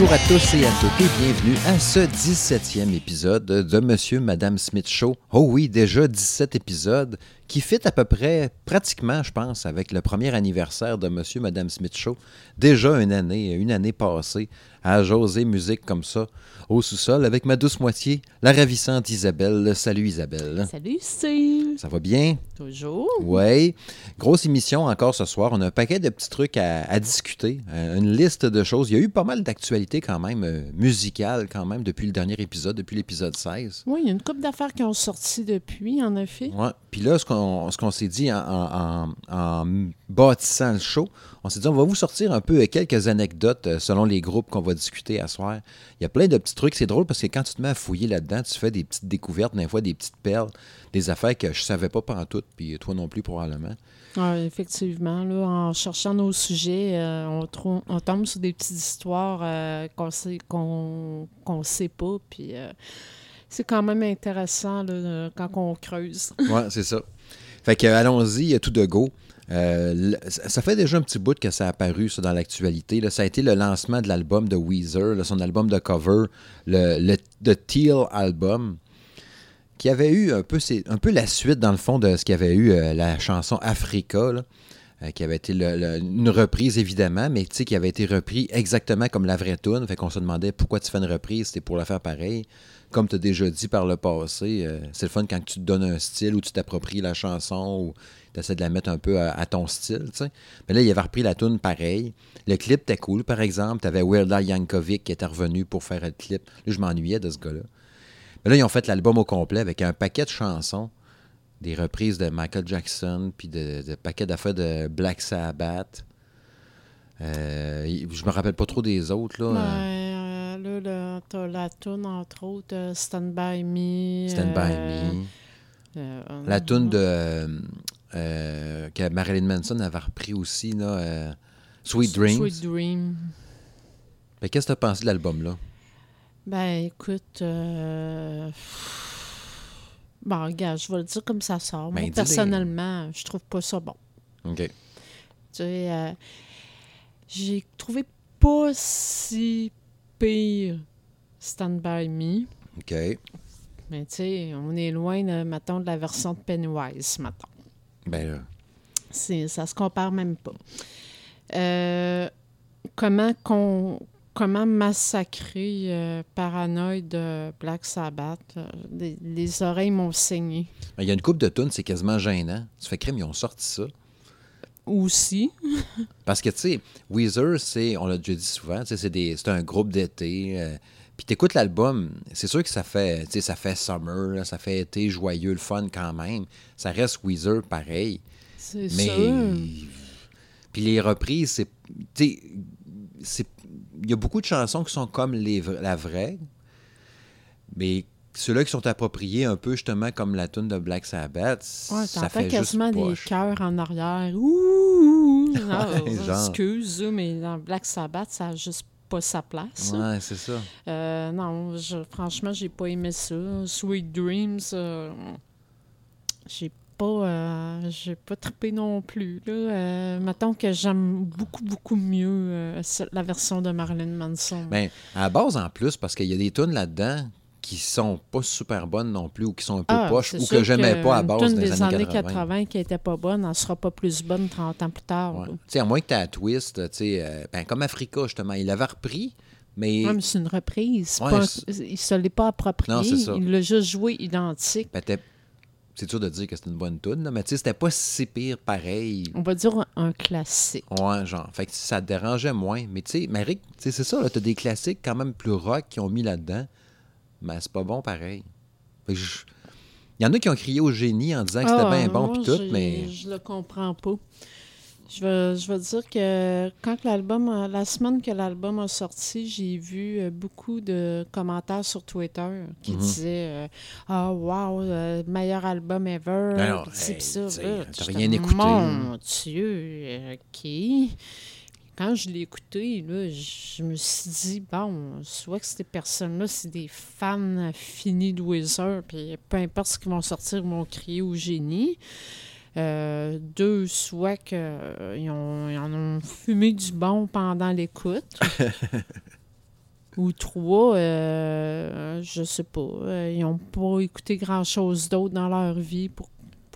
Bonjour à tous et à toutes et bienvenue à ce 17e épisode de Monsieur Madame Smith Show. Oh oui, déjà 17 épisodes qui fit à peu près, pratiquement, je pense, avec le premier anniversaire de Monsieur Madame Smith Show. Déjà une année, une année passée à jaser musique comme ça au sous-sol avec ma douce moitié, la ravissante Isabelle. Salut Isabelle. Salut Steve. Ça va bien? Toujours. Oui. Grosse émission encore ce soir. On a un paquet de petits trucs à, discuter, euh, une liste de choses. Il y a eu pas mal d'actualités quand même, euh, musicales quand même, depuis le dernier épisode, depuis l'épisode 16. Oui, il y a une couple d'affaires qui ont sorti depuis, en effet. Oui. Puis là, ce qu'on s'est dit en, en, bâtissant le show, on s'est dit, on va vous sortir un peu quelques anecdotes euh, selon les groupes qu'on va discuter à soir. Il y a plein de petits trucs. C'est drôle parce que quand tu te mets à fouiller là-dedans, tu fais des petites découvertes, des fois des petites perles, des affaires que je savais pas pendant tout, puis toi non plus probablement. Oui, effectivement. Là, en cherchant nos sujets, euh, on, on, tombe sur des petites histoires euh, qu'on sait qu'on sait pas. Puis c'est quand même intéressant là, quand on creuse. oui, c'est ça. Fait que allons-y, tout de go. Euh, ça fait déjà un petit bout que ça a apparu dans l'actualité. Ça a été le lancement de l'album de Weezer, son album de cover, le, le Teal Album, qui avait eu un peu, la suite, dans le fond, de ce qu'il y avait eu euh, la chanson Africa, euh, qui avait été une reprise, évidemment, mais qui avait été repris exactement comme la vraie tune. Fait qu'on se demandait pourquoi tu fais une reprise, c'était pour la faire pareil. Comme tu as déjà dit par le passé, c'est le fun quand tu te donnes un style ou tu t'appropries la chanson ou tu essaies de la mettre un peu à, ton style. sais. Mais là, il avait repris la tune pareil. Le clip était cool, par exemple. Tu avais Weird Al Yankovic qui était revenu pour faire le clip. Là, je m'ennuyais de ce gars-là. Mais là, ils ont fait l'album au complet avec un paquet de chansons, des reprises de Michael Jackson, puis de, paquets d'affaires de Black Sabbath. Euh, je me rappelle pas trop des autres. Là, euh, là, t'as la tune, entre autres, euh, Stand By Me. Stand By Me. la tune de euh, que Marilyn Manson avait repris aussi, là, euh, Sweet Dreams. Sweet Dream. Qu'est-ce que tu as pensé de l'album-là? Ben, écoute. Euh... Bon, regarde, je vais le dire comme ça sort. Ben, Moi, personnellement, je trouve pas ça bon. OK. Tu sais, euh, j'ai trouvé pas si pire Stand By Me. OK. Mais tu sais, on est loin, de, mettons, de la version de Pennywise, mettons. Ben Ça se compare même pas. Euh, comment, comment massacrer euh, Paranoid de Black Sabbath? Euh, les, oreilles m'ont saigné. Ben, il y a une coupe de tunes, c'est quasiment gênant. Tu fais crème, ils ont sorti ça. Aussi. Parce que, tu sais, Weezer, c'est, on l'a déjà dit souvent, c'est un groupe d'été. puis t'écoutes l'album, c'est sûr que ça fait, ça fait summer, ça fait été joyeux, le fun quand même ça reste Weezer pareil. C'est mais, Puis les reprises, c'est. Il y a beaucoup de chansons qui sont comme les, la vraie, mais ceux-là qui sont appropriés un peu justement comme la tune de Black Sabbath, ouais, ça fait quasiment des cœurs en arrière. Ouh! excuse, mais dans Black Sabbath, ça n'a juste pas sa place. Ouais, c'est ça. Euh, non, je, franchement, j'ai pas aimé ça. Sweet Dreams, euh, j'ai pas, euh, j'ai pas trippé non plus. Là. Euh, mettons que j'aime beaucoup, beaucoup mieux euh, la version de Marilyn Manson. Bien, à la base, en plus, parce qu'il y a des tunes là-dedans qui sont pas super bonnes non plus ou qui sont un peu ah, poches ou que j'aimais pas à base des, des années 80. qui était pas bonne, elle sera pas plus bonne 30 ans plus tard. Tu sais, à moins que tu aies Twist, ben, comme Africa, justement, il l'avait repris. Mais... c'est une reprise. il ne se l'est pas approprié. Non, il l'a juste joué identique. Ben, c'est sûr de dire que c'est une bonne tune, mais tu sais, c'était pas si pire pareil. On va dire un classique. Ouais, genre. Fait que ça dérangeait moins. Mais tu sais, Marie, c'est ça, t'as des classiques quand même plus rock qui ont mis là-dedans. Mais c'est pas bon pareil. Il y en a qui ont crié au génie en disant que c'était ah, bien bon pis tout, mais. Je le comprends pas. Je veux, je veux dire que quand l'album, la semaine que l'album a sorti, j'ai vu euh, beaucoup de commentaires sur Twitter qui mhm. disaient euh, Ah, wow, euh, meilleur album ever. Alors, t'as rien écouté. Mon Dieu, OK. Quand je l'ai écouté, là, je me suis dit, bon, soit que ces personnes-là, c'est des fans finis de Wizard, puis peu importe ce qu'ils vont sortir, ils vont crier au génie. Euh, deux, soit qu'ils euh, en ont fumé du bon pendant l'écoute. ou trois, euh, je sais pas. euh, ils n'ont pas écouté grand-chose d'autre dans leur vie pour,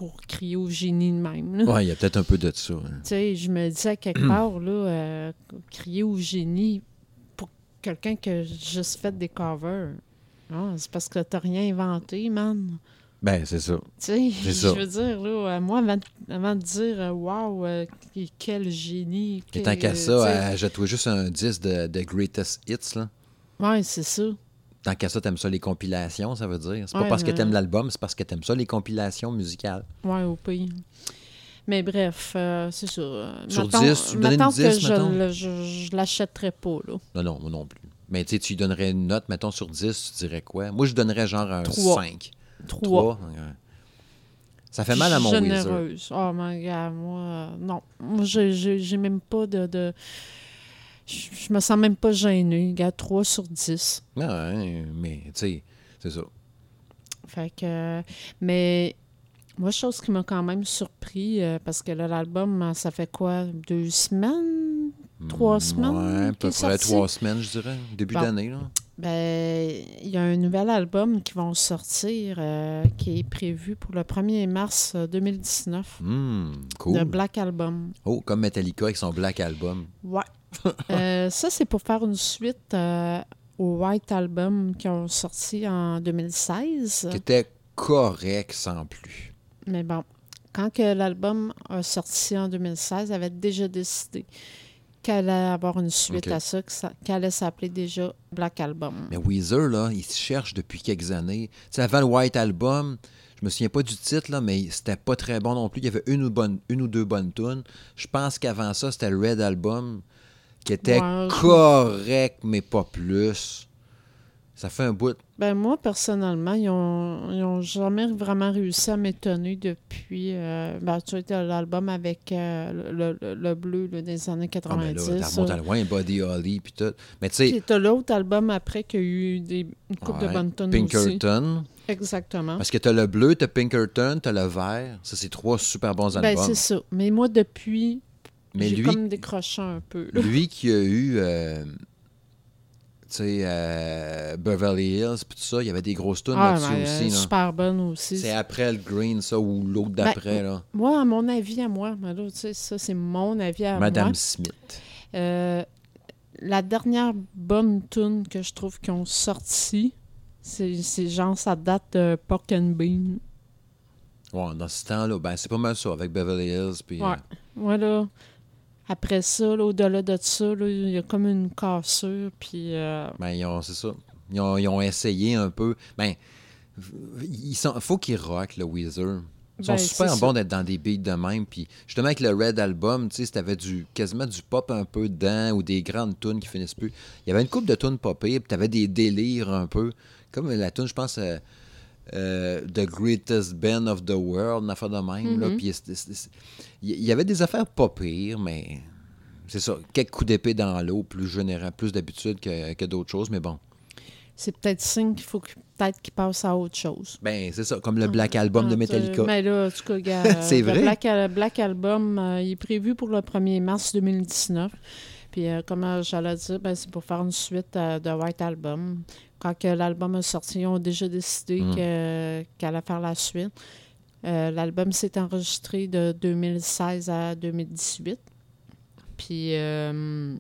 pour crier au génie de même. Ouais, il y a peut-être un peu de ça. hein. Tu sais, je me dis à quelque part, là, euh, crier au génie pour quelqu'un qui a juste fait des covers. Ah, c'est parce que t'as rien inventé, man. Ben, c'est ça. Tu sais, je veux dire, là, euh, moi, avant, de- avant de dire, euh, wow, quel génie. Tant qu'à ça, euh, jette-toi juste un 10 de, de Greatest Hits, là. Ouais, c'est ça. Tant qu'à ça, t'aimes ça les compilations, ça veut dire. C'est pas Ouais, parce que t'aimes l'album, c'est parce que t'aimes ça les compilations musicales. Ouais, au pays. Mais bref, euh, c'est ça. Euh, Sur mettons- 10, tu donnais une mettons 10, que je, mettons? je, je l'achèterais pas, là. Non, non, moi non plus. Mais tu sais, tu lui donnerais une note, mettons, sur 10, tu dirais quoi? Moi, je donnerais genre un Trois. 5. Trois. 3. Ça fait mal à mon Weezer. Généreuse. Oh, my God, moi, euh, non. Moi, j'ai- même pas de... de... Je je me sens même pas gênée. Regarde, 3 sur 10. Non, hein, mais tu sais, c'est ça. Fait que... Mais... Moi, chose qui m'a quand même surpris, euh, parce que là, l'album, euh, ça fait quoi? Deux semaines? Trois Mm, semaines Ouais, à peu près trois semaines, je dirais. Début Bon. d'année, là. Ben, il y a un nouvel album qui va sortir, euh, qui est prévu pour le 1er mars euh, 2019. Hmm, cool. Le Black Album. Oh, comme Metallica avec son Black Album. Ouais. Euh, ça, c'est pour faire une suite euh, au White Album qui ont sorti en 2016. Qui était correct sans plus. Mais bon, quand l'album a sorti en 2016, elle avait déjà décidé qu'elle allait avoir une suite à ça, que ça- qu'elle allait s'appeler déjà Black Album. Mais Weezer, là, il se cherche depuis quelques années. Avant le White Album, je me souviens pas du titre, là, mais c'était pas très bon non plus. Il y avait une ou, bonne, une ou deux bonnes tunes. Je pense qu'avant ça, c'était le Red Album, qui était Ouais, correct, mais pas plus. Ça fait un bout. Ben moi, personnellement, ils ont, ils ont jamais vraiment réussi à m'étonner depuis euh, ben, tu sais, t'as l'album avec euh, le, le- le bleu là, des années Ah, mais 90. là, t'as remonté à loin, Buddy Holly, puis tout. Mais tu sais, Puis l'autre album après qui a eu des, une couple de bonnes tonnes aussi. Pinkerton. Exactement. Parce que t'as le bleu, t'as Pinkerton, t'as le vert. Ça, c'est trois super bons Ben albums. c'est ça. Mais moi, depuis, mais lui, comme décroché un peu. là. lui qui a eu, euh, tu sais, euh, Beverly Hills, puis tout ça, il y avait des grosses tunes Ah, là-dessus ben, aussi. là. super bonne aussi. C'est après le Green, ça, ou l'autre d'après, là. Moi, à mon avis, à moi, tu sais, ça, c'est mon avis à Madame moi. Smith. Euh, la dernière bonne tune que je trouve qu'ils ont sorti, c'est c'est genre, ça date de Pork and Bean. Ouais, dans ce temps-là, ben, c'est pas mal ça, avec Beverly Hills, puis... Ouais. euh, Voilà. Après ça, là, au-delà de ça, là, il y a comme une cassure, puis... euh, Ben, ils ont, c'est ça. Ils ont, ils ont essayé un peu. Ben, il faut qu'ils rock, le Weezer. Ils sont Ben, super bons d'être dans des beats de même. Puis justement, avec le Red Album, tu sais, t'avais du, quasiment du pop un peu dedans ou des grandes tunes qui finissent plus. Il y avait une coupe de tunes popées, puis t'avais des délires un peu. Comme la tune, je pense, euh, euh, The Greatest Band of the World, une affaire de même. là. Mhm. Puis c'était- il y avait des affaires pas pires, mais c'est ça. Quelques coups d'épée dans l'eau, plus général, plus d'habitude que, que d'autres choses, mais bon. c'est peut-être signe qu'il faut que- peut-être qu'ils passent à autre chose. Ben, c'est ça, comme le Black Album de Ah, Metallica. Mais là, en tout cas, C'est le vrai? Black, Al- Black Album, euh, il est prévu pour le 1er mars 2019. Puis, euh, comme euh, j'allais dire, ben, c'est pour faire une suite euh, de White Album. Quand que l'album est sorti, ils ont déjà décidé Mm. que- qu'elle allait faire la suite. Euh, L'album s'est enregistré de 2016 à 2018. Puis, euh,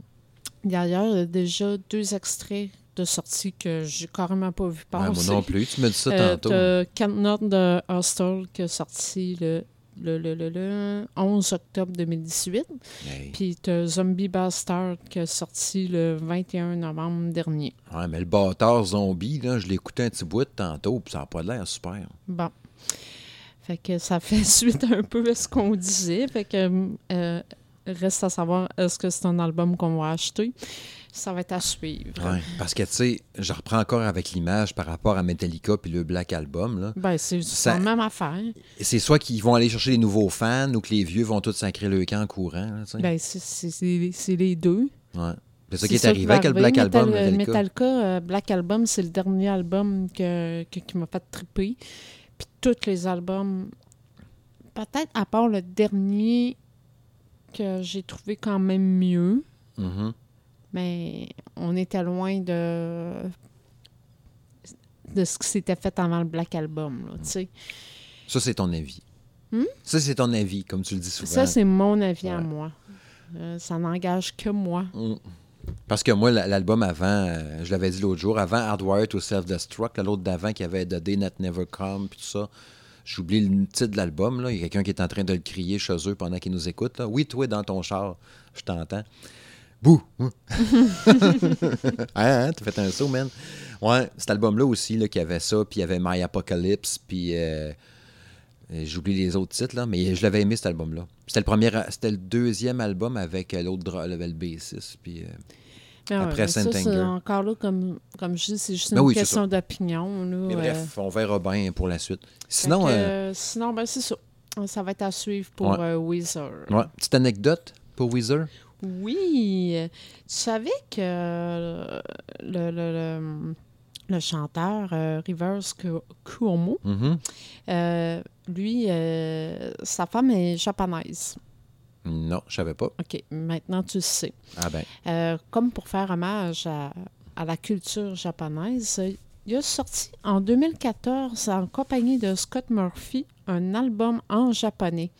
d'ailleurs, il y a déjà deux extraits de sortie que j'ai carrément pas vu Ouais, moi passer. non plus, tu me dis ça Euh, tantôt. Not de Hostel qui est sorti le, le, le, le, le 11 octobre 2018. Hey. Puis t'as Zombie Bastard qui est sorti le 21 novembre dernier. Ouais, mais le bâtard zombie, là, je l'ai écouté un petit bout de tantôt, puis ça n'a pas l'air super. Bon. Fait que ça fait suite un peu à ce qu'on disait. Fait que euh, reste à savoir est-ce que c'est un album qu'on va acheter? Ça va être à suivre. Ouais, parce que, tu sais, je reprends encore avec l'image par rapport à Metallica puis le Black Album, là. Ben, c'est Ça- la même affaire. C'est soit qu'ils vont aller chercher des nouveaux fans ou que les vieux vont tous sacrer le camp en courant, là. Ben, c'est- les deux. Ouais. C'est ça qui est arrivé avec le Black. Album, Metal- Metallica. Metallica, euh, Black Album, c'est le dernier album que, que- qui m'a fait triper. Puis tous les albums, peut-être à part le dernier que j'ai trouvé quand même mieux, Mhm. Mais on était loin de de ce qui s'était fait avant le Black Album. Là, tu sais. Ça, c'est ton avis. Hmm? Ça, c'est ton avis, comme tu le dis souvent. Ça, c'est mon avis à moi. Euh, ça n'engage que moi. Mm. Parce que moi, la- l'album avant, euh, je l'avais dit l'autre jour, avant Hardwired to Self-Destruct, l'autre d'avant qui avait The Day That Never Come, puis tout ça, j'oublie le titre de l'album. Il y a quelqu'un qui est en train de le crier chez eux pendant qu'il nous écoute. là. Oui, toi, dans ton char, je t'entends. Bouh! Hein, hein, t'as fait un saut, man. Ouais, cet album-là aussi, là, qui avait ça, puis il y avait My Apocalypse, puis euh, j'oublie les autres titres, là, mais je l'avais aimé, cet album-là. C'était le premier, c'était le deuxième album avec euh, l'autre dra- le le bassiste, puis... euh, ouais, Après mais ça, encore là, comme, comme je dis, c'est juste une Ben oui, c'est question d'opinion. Mais euh, bref, on verra bien pour la suite. Sinon, que, euh, euh, sinon ben, c'est ça. Ça va être à suivre pour Ouais. euh, Weezer. ouais, petite anecdote pour Weezer? Oui. euh, Tu savais que euh, le, le, le, le chanteur euh, Rivers Cuomo, Mhm. euh, lui, euh, sa femme est japonaise. Non, je savais pas. OK, maintenant tu le sais. Ah ben, comme pour faire hommage à, à la culture japonaise, il a sorti en 2014, en compagnie de Scott Murphy, un album en japonais.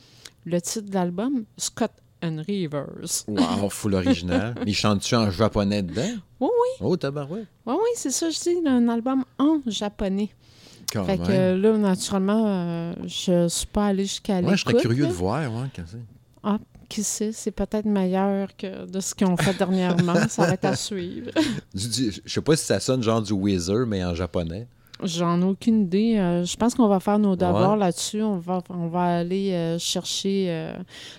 Le titre de l'album, Scott and Rivers. wow, full original. Mais il chante-tu en japonais dedans? Oui, oui, Oh, tabarouette. oui, oui, c'est ça, je dis, un album en japonais. Quand fait même. que là, naturellement, euh, je suis pas allée jusqu'à Ouais, je serais l'écoute, curieux là. de voir, ouais, c'est? Qui sait, c'est peut-être meilleur que de ce qu'ils ont fait dernièrement. Ça va être à suivre. Du- Je sais pas si ça sonne genre du Weezer, mais en japonais. J'en ai aucune idée. Euh, je pense qu'on va faire nos devoirs Ouais. là-dessus. On va, on va aller euh, chercher euh,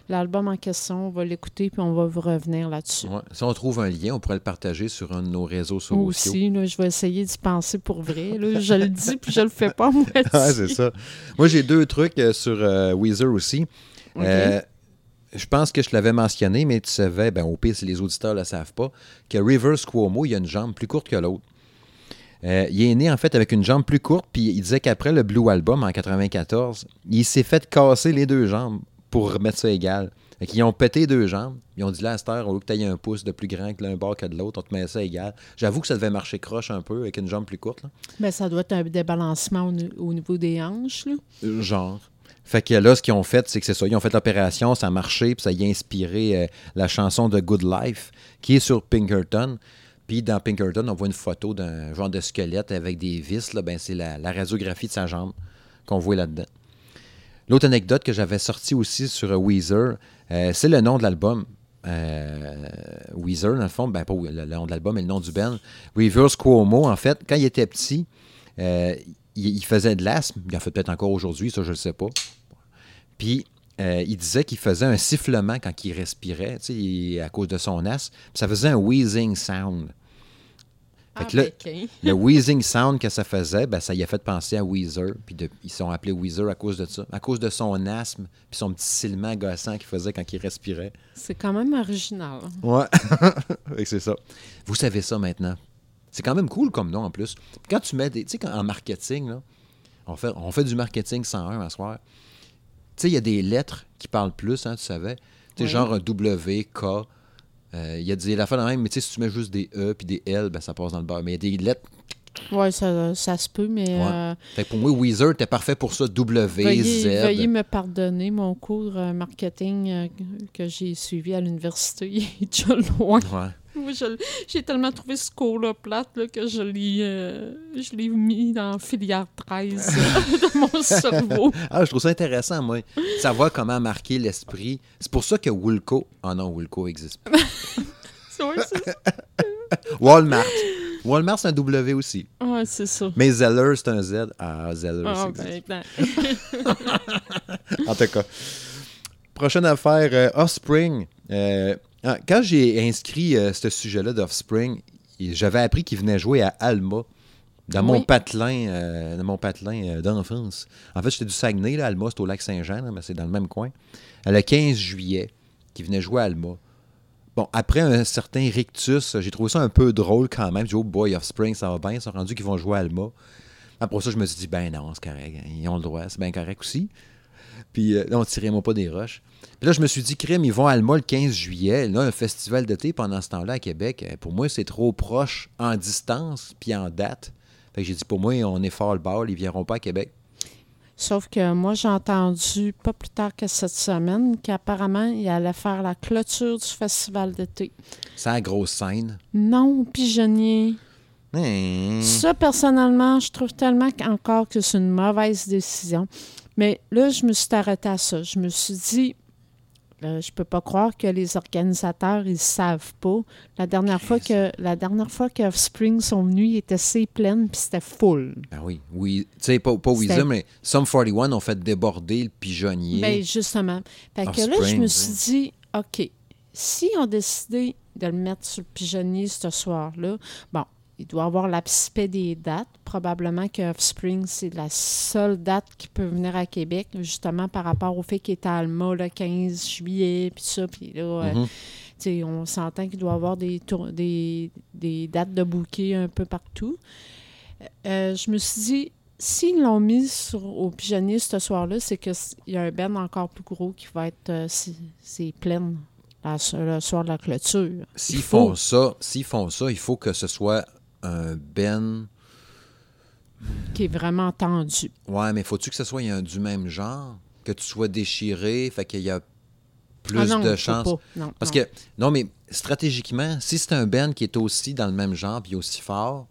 l'album en question, on va l'écouter, puis on va vous revenir là-dessus. Ouais. Si on trouve un lien, on pourrait le partager sur un de nos réseaux sociaux. Moi aussi, là, je vais essayer d'y penser pour vrai. là. Je le dis, puis je le fais pas, moi. Ah, c'est ça. Moi, j'ai deux trucs sur Weezer aussi. Je pense que je l'avais mentionné, mais tu savais, ben, au pire, si les auditeurs ne le savent pas, que Rivers Cuomo, il a une jambe plus courte que l'autre. Euh, il est né, en fait, avec une jambe plus courte, puis il disait qu'après le Blue Album, en 94, il s'est fait casser les deux jambes pour remettre ça égal. Fait qu'ils ont pété les deux jambes. Ils ont dit, là, à cette heure, au lieu que tu aies un pouce de plus grand que l'un bord que de l'autre, on te met ça égal. J'avoue que ça devait marcher croche un peu avec une jambe plus courte. là. Ben, ça doit être un débalancement au niveau des hanches. Là. Euh, Genre. Fait que là, ce qu'ils ont fait, c'est que c'est ça. Ils ont fait l'opération, ça a marché, puis ça y a inspiré euh, la chanson de Good Life, qui est sur Pinkerton. Puis dans Pinkerton, on voit une photo d'un genre de squelette avec des vis. Là, ben, c'est la, radiographie de sa jambe qu'on voit là-dedans. L'autre anecdote que j'avais sortie aussi sur euh, Weezer, euh, c'est le nom de l'album. Euh, Weezer, dans le fond, ben, pas le, le nom de l'album, mais le nom du band. Rivers Cuomo, en fait, quand il était petit, il, il faisait de l'asthme. Il en fait peut-être encore aujourd'hui, ça, je ne sais pas. Puis, euh, il disait qu'il faisait un sifflement quand il respirait, tu sais, il- à cause de son asthme. Puis ça faisait un wheezing sound. Fait que là, ben, le wheezing sound que ça faisait, ben, ça y a fait penser à Weezer. Puis de- ils sont appelés Weezer à cause de ça. À cause de son asthme, puis son petit silement gossant qu'il faisait quand il respirait. C'est quand même original. Ouais. C'est ça. Vous savez ça maintenant. C'est quand même cool comme nom en plus. Puis quand tu mets des. Tu sais, en marketing, là, on, fait, on fait du marketing 101 à soir. Tu sais, il y a des lettres qui parlent plus, hein, tu savais. Tu sais, Oui. genre un W, K. euh, Il y a des affaires de même, mais tu sais, si tu mets juste des E puis des L, ben, ça passe dans le beurre. Mais il y a des lettres. Oui, ça, ça se peut, mais Ouais. euh, Fait que pour moi, Weezer, était parfait pour ça. W, veuillez, Z. veuillez me pardonner. Mon cours euh, marketing euh, que j'ai suivi à l'université il est déjà loin. Ouais. J'ai tellement trouvé ce cours-là plate là, que je l'ai, euh, je l'ai mis dans filière 13 euh, de mon cerveau. Ah, je trouve ça intéressant, moi. Savoir comment marquer l'esprit. C'est pour ça que Woolco. Ah non, Woolco existe pas. C'est vrai, c'est Walmart. Walmart, c'est un W aussi. ouais, c'est ça. Mais Zeller, c'est un Z. Ah, Zeller ben, ben, En tout cas. Prochaine affaire, euh, Offspring. Euh, quand j'ai inscrit euh, ce sujet-là d'Offspring, j'avais appris qu'il venait jouer à Alma. Dans mon patelin, euh, dans mon patelin euh, d'enfance. En fait, j'étais du Saguenay, là, Alma, c'est au lac Saint-Jean, mais c'est dans le même coin. Le 15 juillet, qui venait jouer à Alma. Bon, après un certain rictus, j'ai trouvé ça un peu drôle quand même. J'ai dit, oh boy, Offspring, ça va bien. Ils sont rendus qu'ils vont jouer à Alma. Après ça, je me suis dit, ben non, c'est correct. Ils ont le droit, c'est bien correct aussi. Puis euh, non, tirez-moi pas des roches. Puis là, je me suis dit, crème, ils vont à Alma le 15 juillet. Là, un festival d'été pendant ce temps-là à Québec. Euh, Pour moi, c'est trop proche en distance puis en date. Fait que j'ai dit, pour moi, on est fort le bord, ils viendront pas à Québec. Sauf que moi, j'ai entendu pas plus tard que cette semaine qu'apparemment, il allait faire la clôture du festival d'été. C'est la grosse scène. Non, pigeonnier. Hein? Ça, personnellement, je trouve tellement encore que c'est une mauvaise décision. Mais là, je me suis arrêtée à ça. Je me suis dit, euh, je peux pas croire que les organisateurs, ils savent pas. La dernière fois que la dernière fois que Offspring sont venus, ils étaient assez pleines puis c'était full. Ben oui, oui. Tu sais, pas, pas Weezer, mais Sum 41 ont fait déborder le pigeonnier. Ben justement. Fait que là, je me suis dit, OK, si on décidé de le mettre sur le pigeonnier ce soir-là, bon, il doit avoir l'aspect des dates. Probablement que Offspring, c'est la seule date qui peut venir à Québec, justement par rapport au fait qu'il est à Alma le 15 juillet, puis ça, puis là, euh, Mhm. on s'entend qu'il doit avoir des, tour- des, des dates de bouquet un peu partout. Euh, je me suis dit, s'ils l'ont mis sur, au pigeonnier ce soir-là, c'est qu'il y a un ben encore plus gros qui va être euh, si- c'est plein la- le soir de la clôture. S'ils font ça, s'ils font ça, il faut que ce soit un Ben. Qui est vraiment tendu. Ouais, mais faut-tu que ce soit un du même genre? Que tu sois déchiré, fait qu'il y a plus Ah non, de chances. Parce non. que, non, mais stratégiquement, si c'est un band qui est aussi dans le même genre puis aussi fort,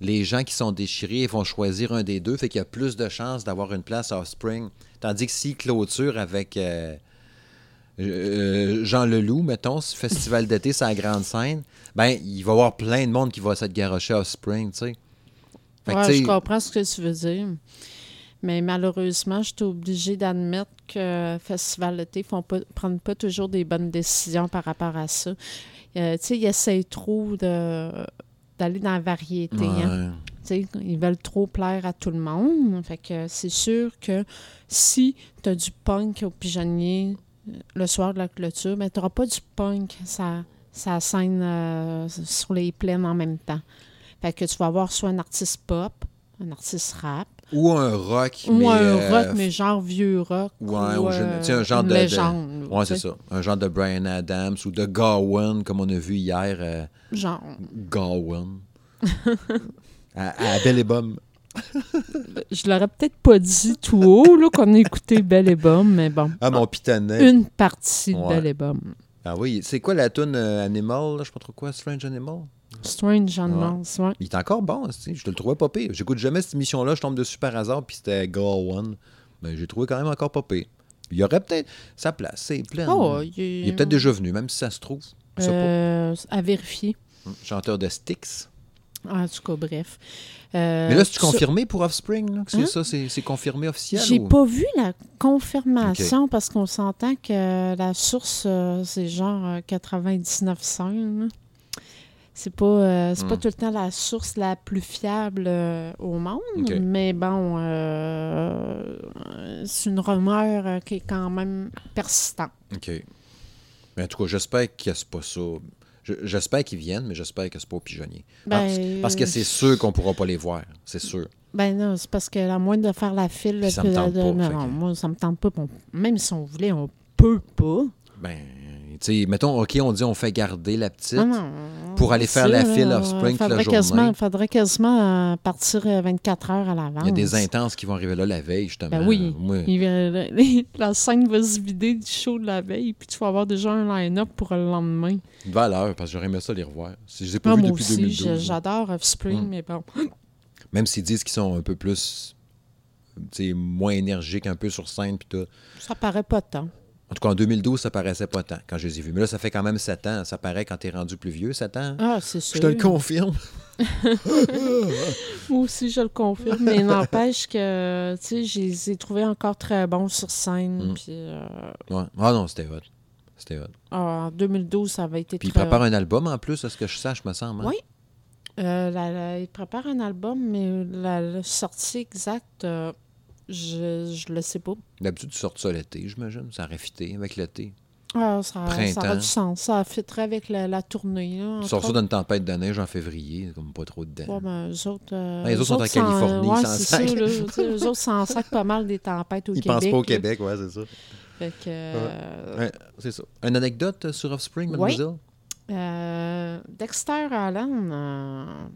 les gens qui sont déchirés vont choisir un des deux, fait qu'il y a plus de chances d'avoir une place à Offspring. Tandis que s'ils clôturent avec euh, euh, Jean Leloup, mettons, ce festival d'été, c'est la grande scène, ben, il va y avoir plein de monde qui va s'être garoché à Offspring, tu sais. Fait Ouais, je comprends ce que tu veux dire. Mais malheureusement, je suis obligée d'admettre que Festival d'été ne prennent pas toujours des bonnes décisions par rapport à ça. Euh, tu sais, ils essayent trop d'aller dans la variété. hein. ouais. Ils veulent trop plaire à tout le monde. Fait que c'est sûr que si tu as du punk au pigeonnier euh, le soir de la clôture, mais tu n'auras pas du punk ça, ça scène euh, sur les plaines en même temps. Fait que tu vas avoir soit un artiste pop, un artiste rap, Ou un rock, ou mais, un euh, rock, mais genre vieux rock. Ouais, ou, ou je- euh, un genre de-. Ouais, c'est ça. Un genre de Brian Adams ou de Gowan, comme on a vu hier. Genre. Gowan. à, à Belle et Bomme. Je l'aurais peut-être pas dit tout haut, là, qu'on a écouté Belle et Bomme, mais bon. Ah, mon pitonnet. Une partie de Ouais. Belle et Bomme. Ah oui, c'est quoi la tune euh, Animal, là, je sais pas trop quoi, Strange Animal? Strange Animals, ouais. Il est encore bon, sais, je te le trouvais pas pire. J'écoute jamais cette émission-là, je tombe dessus par hasard, puis c'était Gowan. Mais j'ai trouvé quand même encore pas pire. Il y aurait peut-être sa place, c'est plein. Oh, il est peut-être déjà venu, même si ça se trouve. Pas. Euh, à vérifier. Chanteur de Styx. En tout cas, bref. Euh, Mais là, c'est-tu ça- confirmé pour Offspring? là, que c'est Hein? ça, c'est c'est confirmé officiel? J'ai ou- pas vu la confirmation parce qu'on s'entend que la source, euh, c'est genre euh, 99 cents. là. C'est pas, euh, c'est pas Hmm. tout le temps la source la plus fiable euh, au monde, mais bon, euh, c'est une rumeur euh, qui est quand même persistante. OK. Mais en tout cas, j'espère que c'est pas ça. Je- J'espère qu'ils viennent, mais j'espère que c'est pas au pigeonnier. Ben, parce, parce que c'est sûr qu'on pourra pas les voir. C'est sûr. Ben non, c'est parce que à moins de faire la file, ça me tente de- pas, non, que- moi ça me tente pas. même si on voulait, on peut pas. Ben, sais, mettons, OK, on dit on fait garder la petite. Non, Pour aller faire la file là, Offspring toute la faudrait journée. quasiment, faudrait quasiment euh, partir euh, 24 heures à l'avance. Il y a des intenses qui vont arriver là la veille, justement. Ben oui. Il la scène va se vider du show de la veille, puis tu vas avoir déjà un line-up pour le lendemain. une valeur, parce que j'aurais aimé ça les revoir. Je les ai pas Ah, vus depuis aussi, 2012. je- là. j'adore Offspring, Mm. mais bon. Même s'ils disent qu'ils sont un peu plus, moins énergiques un peu sur scène, puis tout. Ça paraît pas tant. En tout cas, en 2012, ça paraissait pas tant quand je les ai vus. Mais là, ça fait quand même 7 ans. Ça paraît quand t'es rendu plus vieux, 7 ans. Ah, c'est sûr. Je te le confirme. Moi aussi, je le confirme, mais n'empêche que, tu sais, je les ai trouvés encore très bons sur scène. Mm. Puis, euh, Ouais. Ah non, c'était hot. C'était hot. en 2012, ça avait été Puis il très prépare un album en plus, à ce que je sache, me semble. hein? Oui. Euh, la- la- il prépare un album, mais la, la sortie exacte, euh, je, je le sais pas. D'habitude, tu sors ça l'été, j'imagine. Ça aurait fité avec l'été. Ah, ça, ça Printemps. a du sens. Ça fitterait avec la, la tournée. Là, entre Sors ça autres. d'une tempête de neige en février, comme pas trop dedans. Ouais, ben, eux autres, euh, Ouais, les autres sont en Californie, ouais, ils c'est ça, sacrent. là. Tu Eux autres s'en sacrent pas mal des tempêtes au Ils Québec. pensent pas au là. Québec, ouais, c'est ça. Fait que, euh, Ouais, c'est ça. Une anecdote euh, sur Offspring, Oui. mademoiselle? euh, Dexter Allen,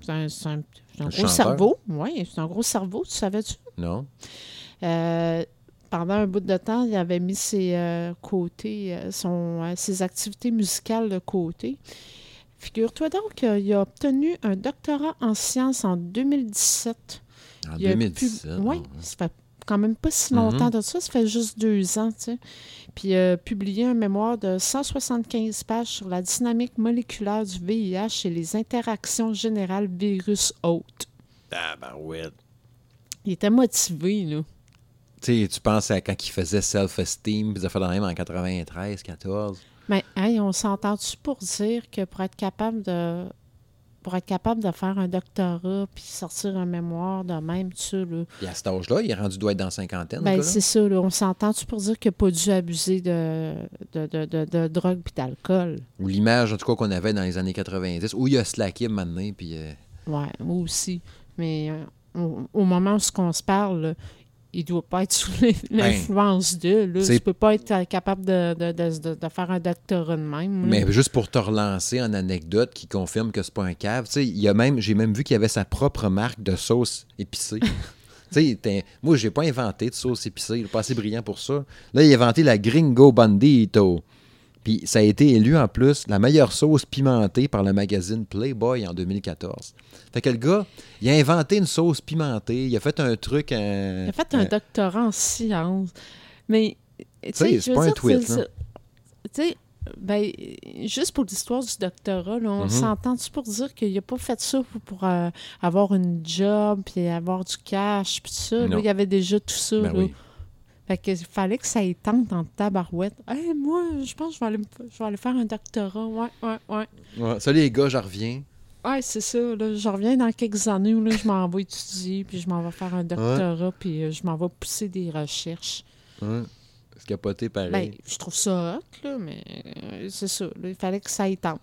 c'est un, c'est un- c'est un Un gros chanteur. cerveau. Oui, c'est un gros cerveau, tu savais-tu? Non? Euh, pendant un bout de temps, il avait mis ses euh, côtés, euh, son, euh, ses activités musicales de côté. Figure-toi donc qu'il a obtenu un doctorat en sciences en 2017. En Il a pu- 2017. Oui, ça fait quand même pas si Mhm. longtemps de ça, ça fait juste deux ans, tu sais. Puis il a publié un mémoire de 175 pages sur la dynamique moléculaire du VIH et les interactions générales virus-hôte. Tabarouette. Il était motivé, là. Tu sais, tu penses à quand il faisait Self-Esteem, puis ça fait de même en 93, 14. Mais hey, on s'entend-tu pour dire que pour être capable de pour être capable de faire un doctorat puis sortir un mémoire de même, ça, là, Puis à cet âge-là, il est rendu doit être dans la cinquantaine. ben, c'est ça, là, on s'entend-tu pour dire qu'il n'a pas dû abuser de, de, de, de, de drogue puis d'alcool? Ou l'image, en tout cas, qu'on avait dans les années 90, où il a slacké maintenant, puis... euh, Ouais, moi aussi. Mais euh, au, au moment où on se parle, il doit pas être sous l'in- l'influence d'eux. Ben, Tu peux pas être euh, capable de, de, de, faire un doctorat de même. Mais juste pour te relancer en anecdote qui confirme que c'est pas un cave, tu sais, il y a même, j'ai même vu qu'il y avait sa propre marque de sauce épicée. moi, j'ai pas inventé de sauce épicée, il est pas assez brillant pour ça. Là, il a inventé la Gringo Bandito. Puis ça a été élu en plus la meilleure sauce pimentée par le magazine Playboy en 2014. Fait que le gars, il a inventé une sauce pimentée, il a fait un truc. Il a fait un doctorat en sciences. Mais, tu sais, c'est pas un tweet. Tu sais, ben, juste pour l'histoire du doctorat, là, on Mhm. s'entend-tu pour dire qu'il n'a pas fait ça pour, pour, euh, avoir une job, puis avoir du cash, puis tout ça? là. Il y avait déjà tout ça. Ben là. oui. Fait que il fallait que ça y tente en tabarouette. Hey, moi, je pense que je vais aller, je vais aller faire un doctorat. Ouais, ouais, ouais. Ouais, ça, les gars, j'en reviens. Ouais, c'est ça. Là, je reviens dans quelques années où là, je m'en vais étudier, puis je m'en vais faire un doctorat, puis euh, je m'en vais pousser des recherches. Ouais. C'est capoté pareil. Ben, je trouve ça hot, là, mais euh, c'est ça. là, il fallait que ça y tente.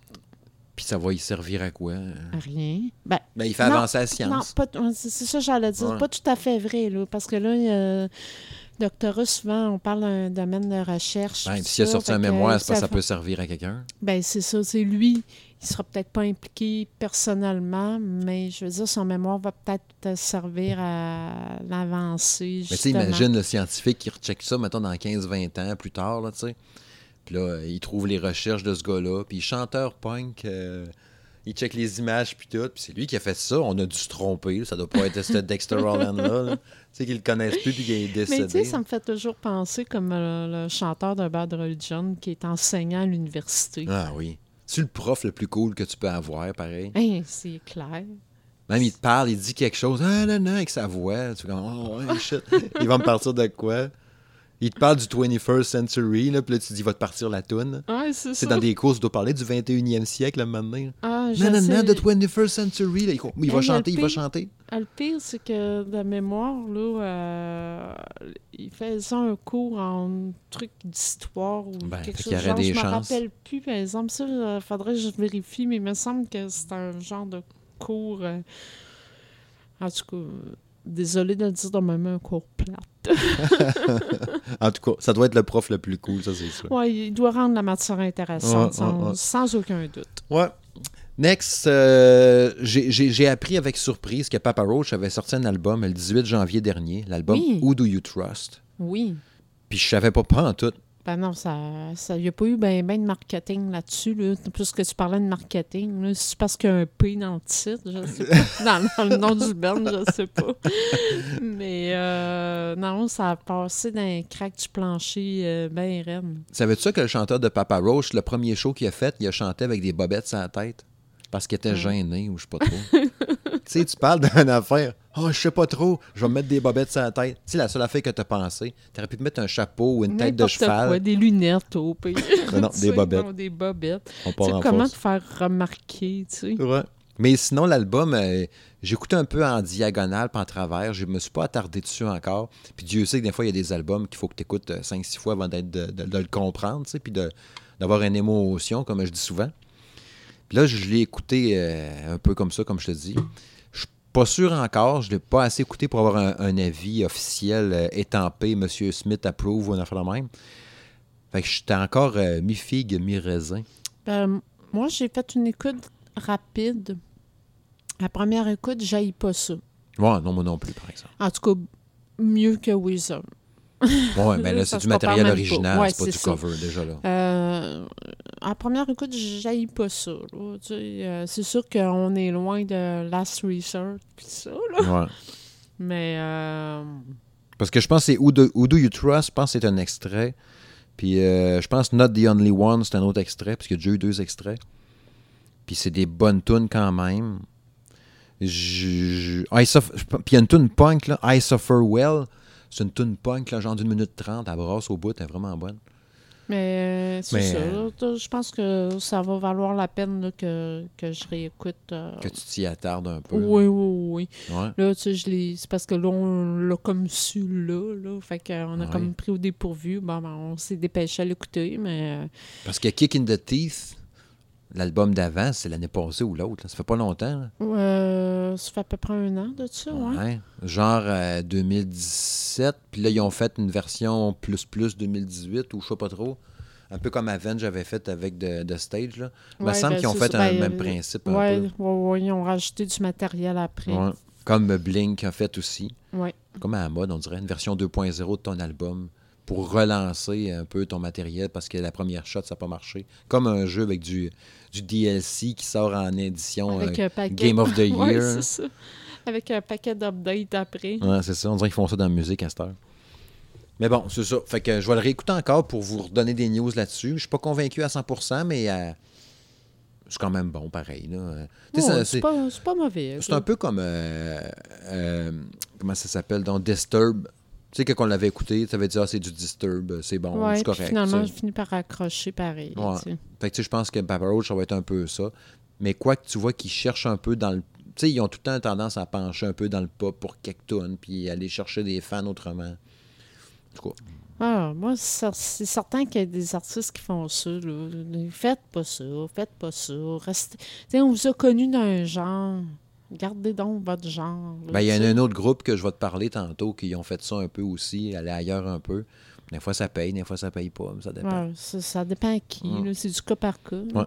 Puis ça va y servir à quoi? Rien. Ben, Ben, il fait Non, avancer la non, science. ouais, c'est ça j'allais dire. Ouais. Pas tout à fait vrai, là, parce que là, il y a- doctorat, souvent, on parle d'un domaine de recherche. Ben, s'il a sorti un mémoire, que ça peut servir à quelqu'un. Ben, c'est ça. C'est lui. Il sera peut-être pas impliqué personnellement, mais je veux dire, son mémoire va peut-être servir à l'avancée. Mais tu imagine le scientifique qui recheck ça, mettons, dans 15-20 ans plus tard, là, tu sais. Puis là, il trouve les recherches de ce gars-là. Puis chanteur punk, euh, il check les images, puis tout. Puis c'est lui qui a fait ça. On a dû se tromper. Ça doit pas être ce Dexter Holland-là. là. Tu sais, qu'ils le connaissent plus, puis qu'il est Mais tu sais, décédé. ça me fait toujours penser comme euh, le chanteur de Bad Religion qui est enseignant à l'université. Ah oui. C'est le prof le plus cool que tu peux avoir, pareil. Hein, c'est clair. Même il te parle, il dit quelque chose, ah non, non, avec sa voix. Tu fais comme, oh shit. il va me partir de quoi? Il te parle du 21st century, là, puis là, tu dis, il va te partir la toune. Ouais, c'est dans des courses, il doit parler du 21e siècle, là, maintenant. Ah, je Non, non, non, the 21st century. Là, il, il va Hey, chanter, il va chanter. Ah, Le pire, c'est que de mémoire, là, euh, il faisait un cours en truc d'histoire ou Ben, quelque chose y genre. des je me rappelle plus, par exemple. Ça, il faudrait que je vérifie, mais il me semble que c'est un genre de cours. euh, en tout cas, euh, désolé de le dire de même, un cours plate. En tout cas, ça doit être le prof le plus cool, ça, c'est sûr. Ouais, il doit rendre la matière intéressante, Ouais, sans, ouais, ouais. sans aucun doute. Ouais. Next, euh, j'ai- appris avec surprise que Papa Roach avait sorti un album le 18 janvier dernier, l'album Oui. Who Do You Trust? Oui. Puis je savais pas, pas en tout. Ben non, ça, n'y a pas eu ben, ben de marketing là-dessus. Là. Puisque tu parlais de marketing, c'est parce qu'il y a un P dans le titre, je sais pas. dans, dans le nom du band, je sais pas. Mais euh, non, ça a passé d'un crack du plancher euh, ben raide. Savais-tu ça que le chanteur de Papa Roach, le premier show qu'il a fait, il a chanté avec des bobettes sur la tête? Parce qu'il était gêné ou je sais pas trop. tu sais, tu parles d'une affaire. Oh, je sais pas trop, je vais me mettre des bobettes sur la tête. Tu sais, la seule affaire que t'as pensé, t'aurais pu te mettre un chapeau ou une tête de cheval. Quoi, des lunettes au pire. Non, des sais, bobettes. non, des bobettes. On part en comment force. te faire remarquer, tu sais? Ouais. Mais sinon, l'album, euh, j'écoutais un peu en diagonale, pas en travers. Je me suis pas attardé dessus encore. Puis Dieu sait que des fois, il y a des albums qu'il faut que tu écoutes 5-6 fois avant d'être, de, de- de le comprendre, tu sais, puis d'avoir une émotion, comme je dis souvent. Puis là, je l'ai écouté euh, un peu comme ça, comme je te dis. Je suis pas sûr encore. Je l'ai pas assez écouté pour avoir un, un avis officiel euh, étampé, Monsieur Smith approuve ou un affaire de même. Fait que j'étais encore euh, mi-figue, mi-raisin. Ben, moi, j'ai fait une écoute rapide. La première écoute, j'aille pas ça. Ouais, non, moi non plus, par exemple. En tout cas, mieux que Weezer. Ouais, mais là, c'est du matériel original, Ouais, c'est pas du ça. cover déjà là. Euh, en première écoute, j'aille pas ça. euh, c'est sûr qu'on est loin de Last Resort pis ça, là. Ouais. Mais euh, Parce que je pense que c'est Who Do, Who Do You Trust, je pense que c'est un extrait. Puis euh, je pense Not the Only One, c'est un autre extrait, parce qu'il y a déjà eu deux extraits. Puis c'est des bonnes tunes quand même. Je- je- I Suffer- je- Puis il y a une tune punk, là, I Suffer Well. C'est une tune punk, là, genre d'une minute trente, à brasse au bout, elle est vraiment bonne. Mais euh, c'est ça. euh. Je pense que ça va valoir la peine là, que, que je réécoute. euh, Que tu t'y attardes un peu. Oui, oui, oui. Ouais. Là, tu sais, je l'ai. C'est parce que là, on l'a comme su là, là. Fait qu'on a Ouais. comme pris au dépourvu. Bon, ben, on s'est dépêché à l'écouter, mais. euh, Parce que Kick in the Teeth, l'album d'avant, c'est l'année passée ou l'autre. Ça fait pas longtemps. euh, ça fait à peu près un an de ça, ouais. Ouais. Genre euh, 2017. Puis là, ils ont fait une version plus plus 2018 ou je sais pas trop. Un peu comme Avenge avait fait avec The, The Stage. Là. Il me semble ben, qu'ils ont fait ça. un Ben, même euh, principe. un Ouais, ils ont rajouté du matériel après. Comme Blink a fait aussi. Comme à la mode, on dirait. Une version 2.0 de ton album pour relancer un peu ton matériel parce que la première shot, ça n'a pas marché. Comme un jeu avec du, du DLC qui sort en édition Avec euh, un paquet. Game of the Year. Ouais, c'est ça. Avec un paquet d'updates après. Ouais, c'est ça. On dirait qu'ils font ça dans la musique à cette heure. Mais bon, c'est ça. Fait que je vais le réécouter encore pour vous redonner des news là-dessus. Je suis pas convaincu à 100%, mais euh, c'est quand même bon, pareil. Ouais, c'est pas, pas mauvais. c'est un peu comme. euh, comment ça s'appelle dans Disturb. Tu sais, quand on l'avait écouté, tu avais dit, ah, c'est du Disturb, c'est bon, Ouais, c'est correct. finalement, tu j'ai sais. fini par accrocher pareil. Ouais. tu sais. Fait que tu sais, je pense que Papa Roach, ça va être un peu ça. Mais quoi que tu vois qu'ils cherchent un peu dans le. Tu sais, ils ont tout le temps tendance à pencher un peu dans le pop pour quelques tonnes, puis aller chercher des fans autrement. En tout cas. Ah, moi, c'est certain qu'il y a des artistes qui font ça. Là. Faites pas ça, faites pas ça. Restez... Tu sais, on vous a connu d'un genre. Gardez donc votre genre. Ben, il y a tu sais. un autre groupe que je vais te parler tantôt qui ont fait ça un peu aussi, aller ailleurs un peu. Des fois, ça paye, des fois, ça paye pas, mais ça dépend. Ouais, ça, ça dépend à qui. Là, C'est du cas par cas. Ouais.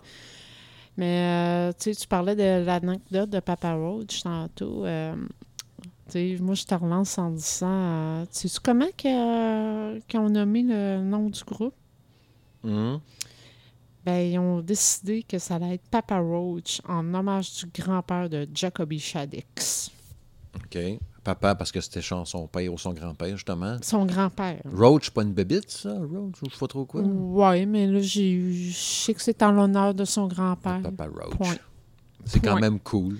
Mais euh, tu parlais de l'anecdote de Papa Roach tantôt. euh, moi, je te relance en disant euh, Tu comment qu'ils ont nommé le nom du groupe? Hum. Ben, ils ont décidé que ça allait être Papa Roach en hommage du grand-père de Jacoby Shaddix. OK. Papa, parce que c'était son son père ou son grand-père, justement. Son grand-père. Roach, pas une bébite, ça? Roach, ou je sais pas trop quoi? Ouais, mais là, je sais que c'est en l'honneur de son grand-père. Papa Roach. C'est quand même cool.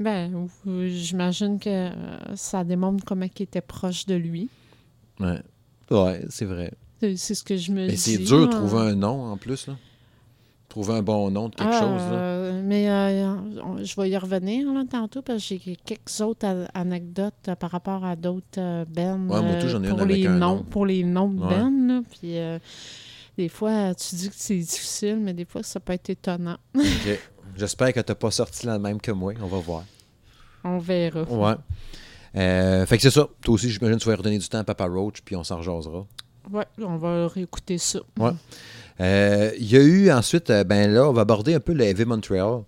Ben, j'imagine que euh, ça démontre comment il était proche de lui. Ouais. Ouais, c'est vrai. C'est ce que je me Mais dis. c'est dur de trouver un nom en plus, là. Trouver un bon nom de quelque Ah, chose, là. euh, mais euh, je vais y revenir là, tantôt parce que j'ai quelques autres anecdotes euh, par rapport à d'autres euh, bands. Ouais, moi, tout, j'en ai une pour avec les un noms, nom. Pour les noms de Ouais. bands. là, puis euh, des fois, tu dis que c'est difficile, mais des fois, ça peut être étonnant. OK. J'espère que t'as pas sorti la même que moi. On va voir. On verra. Ouais. Euh, fait que c'est ça. Toi aussi, j'imagine que tu vas redonner du temps à Papa Roach, puis on s'en rejasera. Ouais, on va réécouter ça. Ouais. Euh, Il y a eu ensuite, euh, ben là, on va aborder un peu le Heavy Montreal.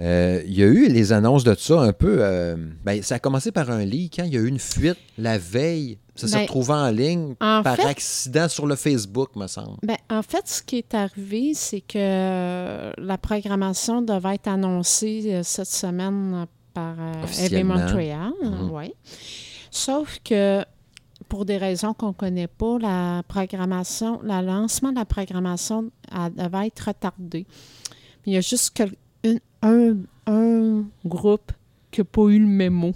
Euh, Il y a eu les annonces de ça un peu. euh, ben, ça a commencé par un leak. Quand il y a eu une fuite la veille, ça s'est Ben, retrouvé en ligne En par fait, accident sur le Facebook, me semble. Ben, en fait, ce qui est arrivé, c'est que la programmation devait être annoncée cette semaine par euh, Heavy Officiellement. Montreal. Mhm. ouais. Sauf que, pour des raisons qu'on ne connaît pas, la programmation, le lancement de la programmation devait être retardé. Il y a juste un, un groupe qui n'a pas eu le mémo.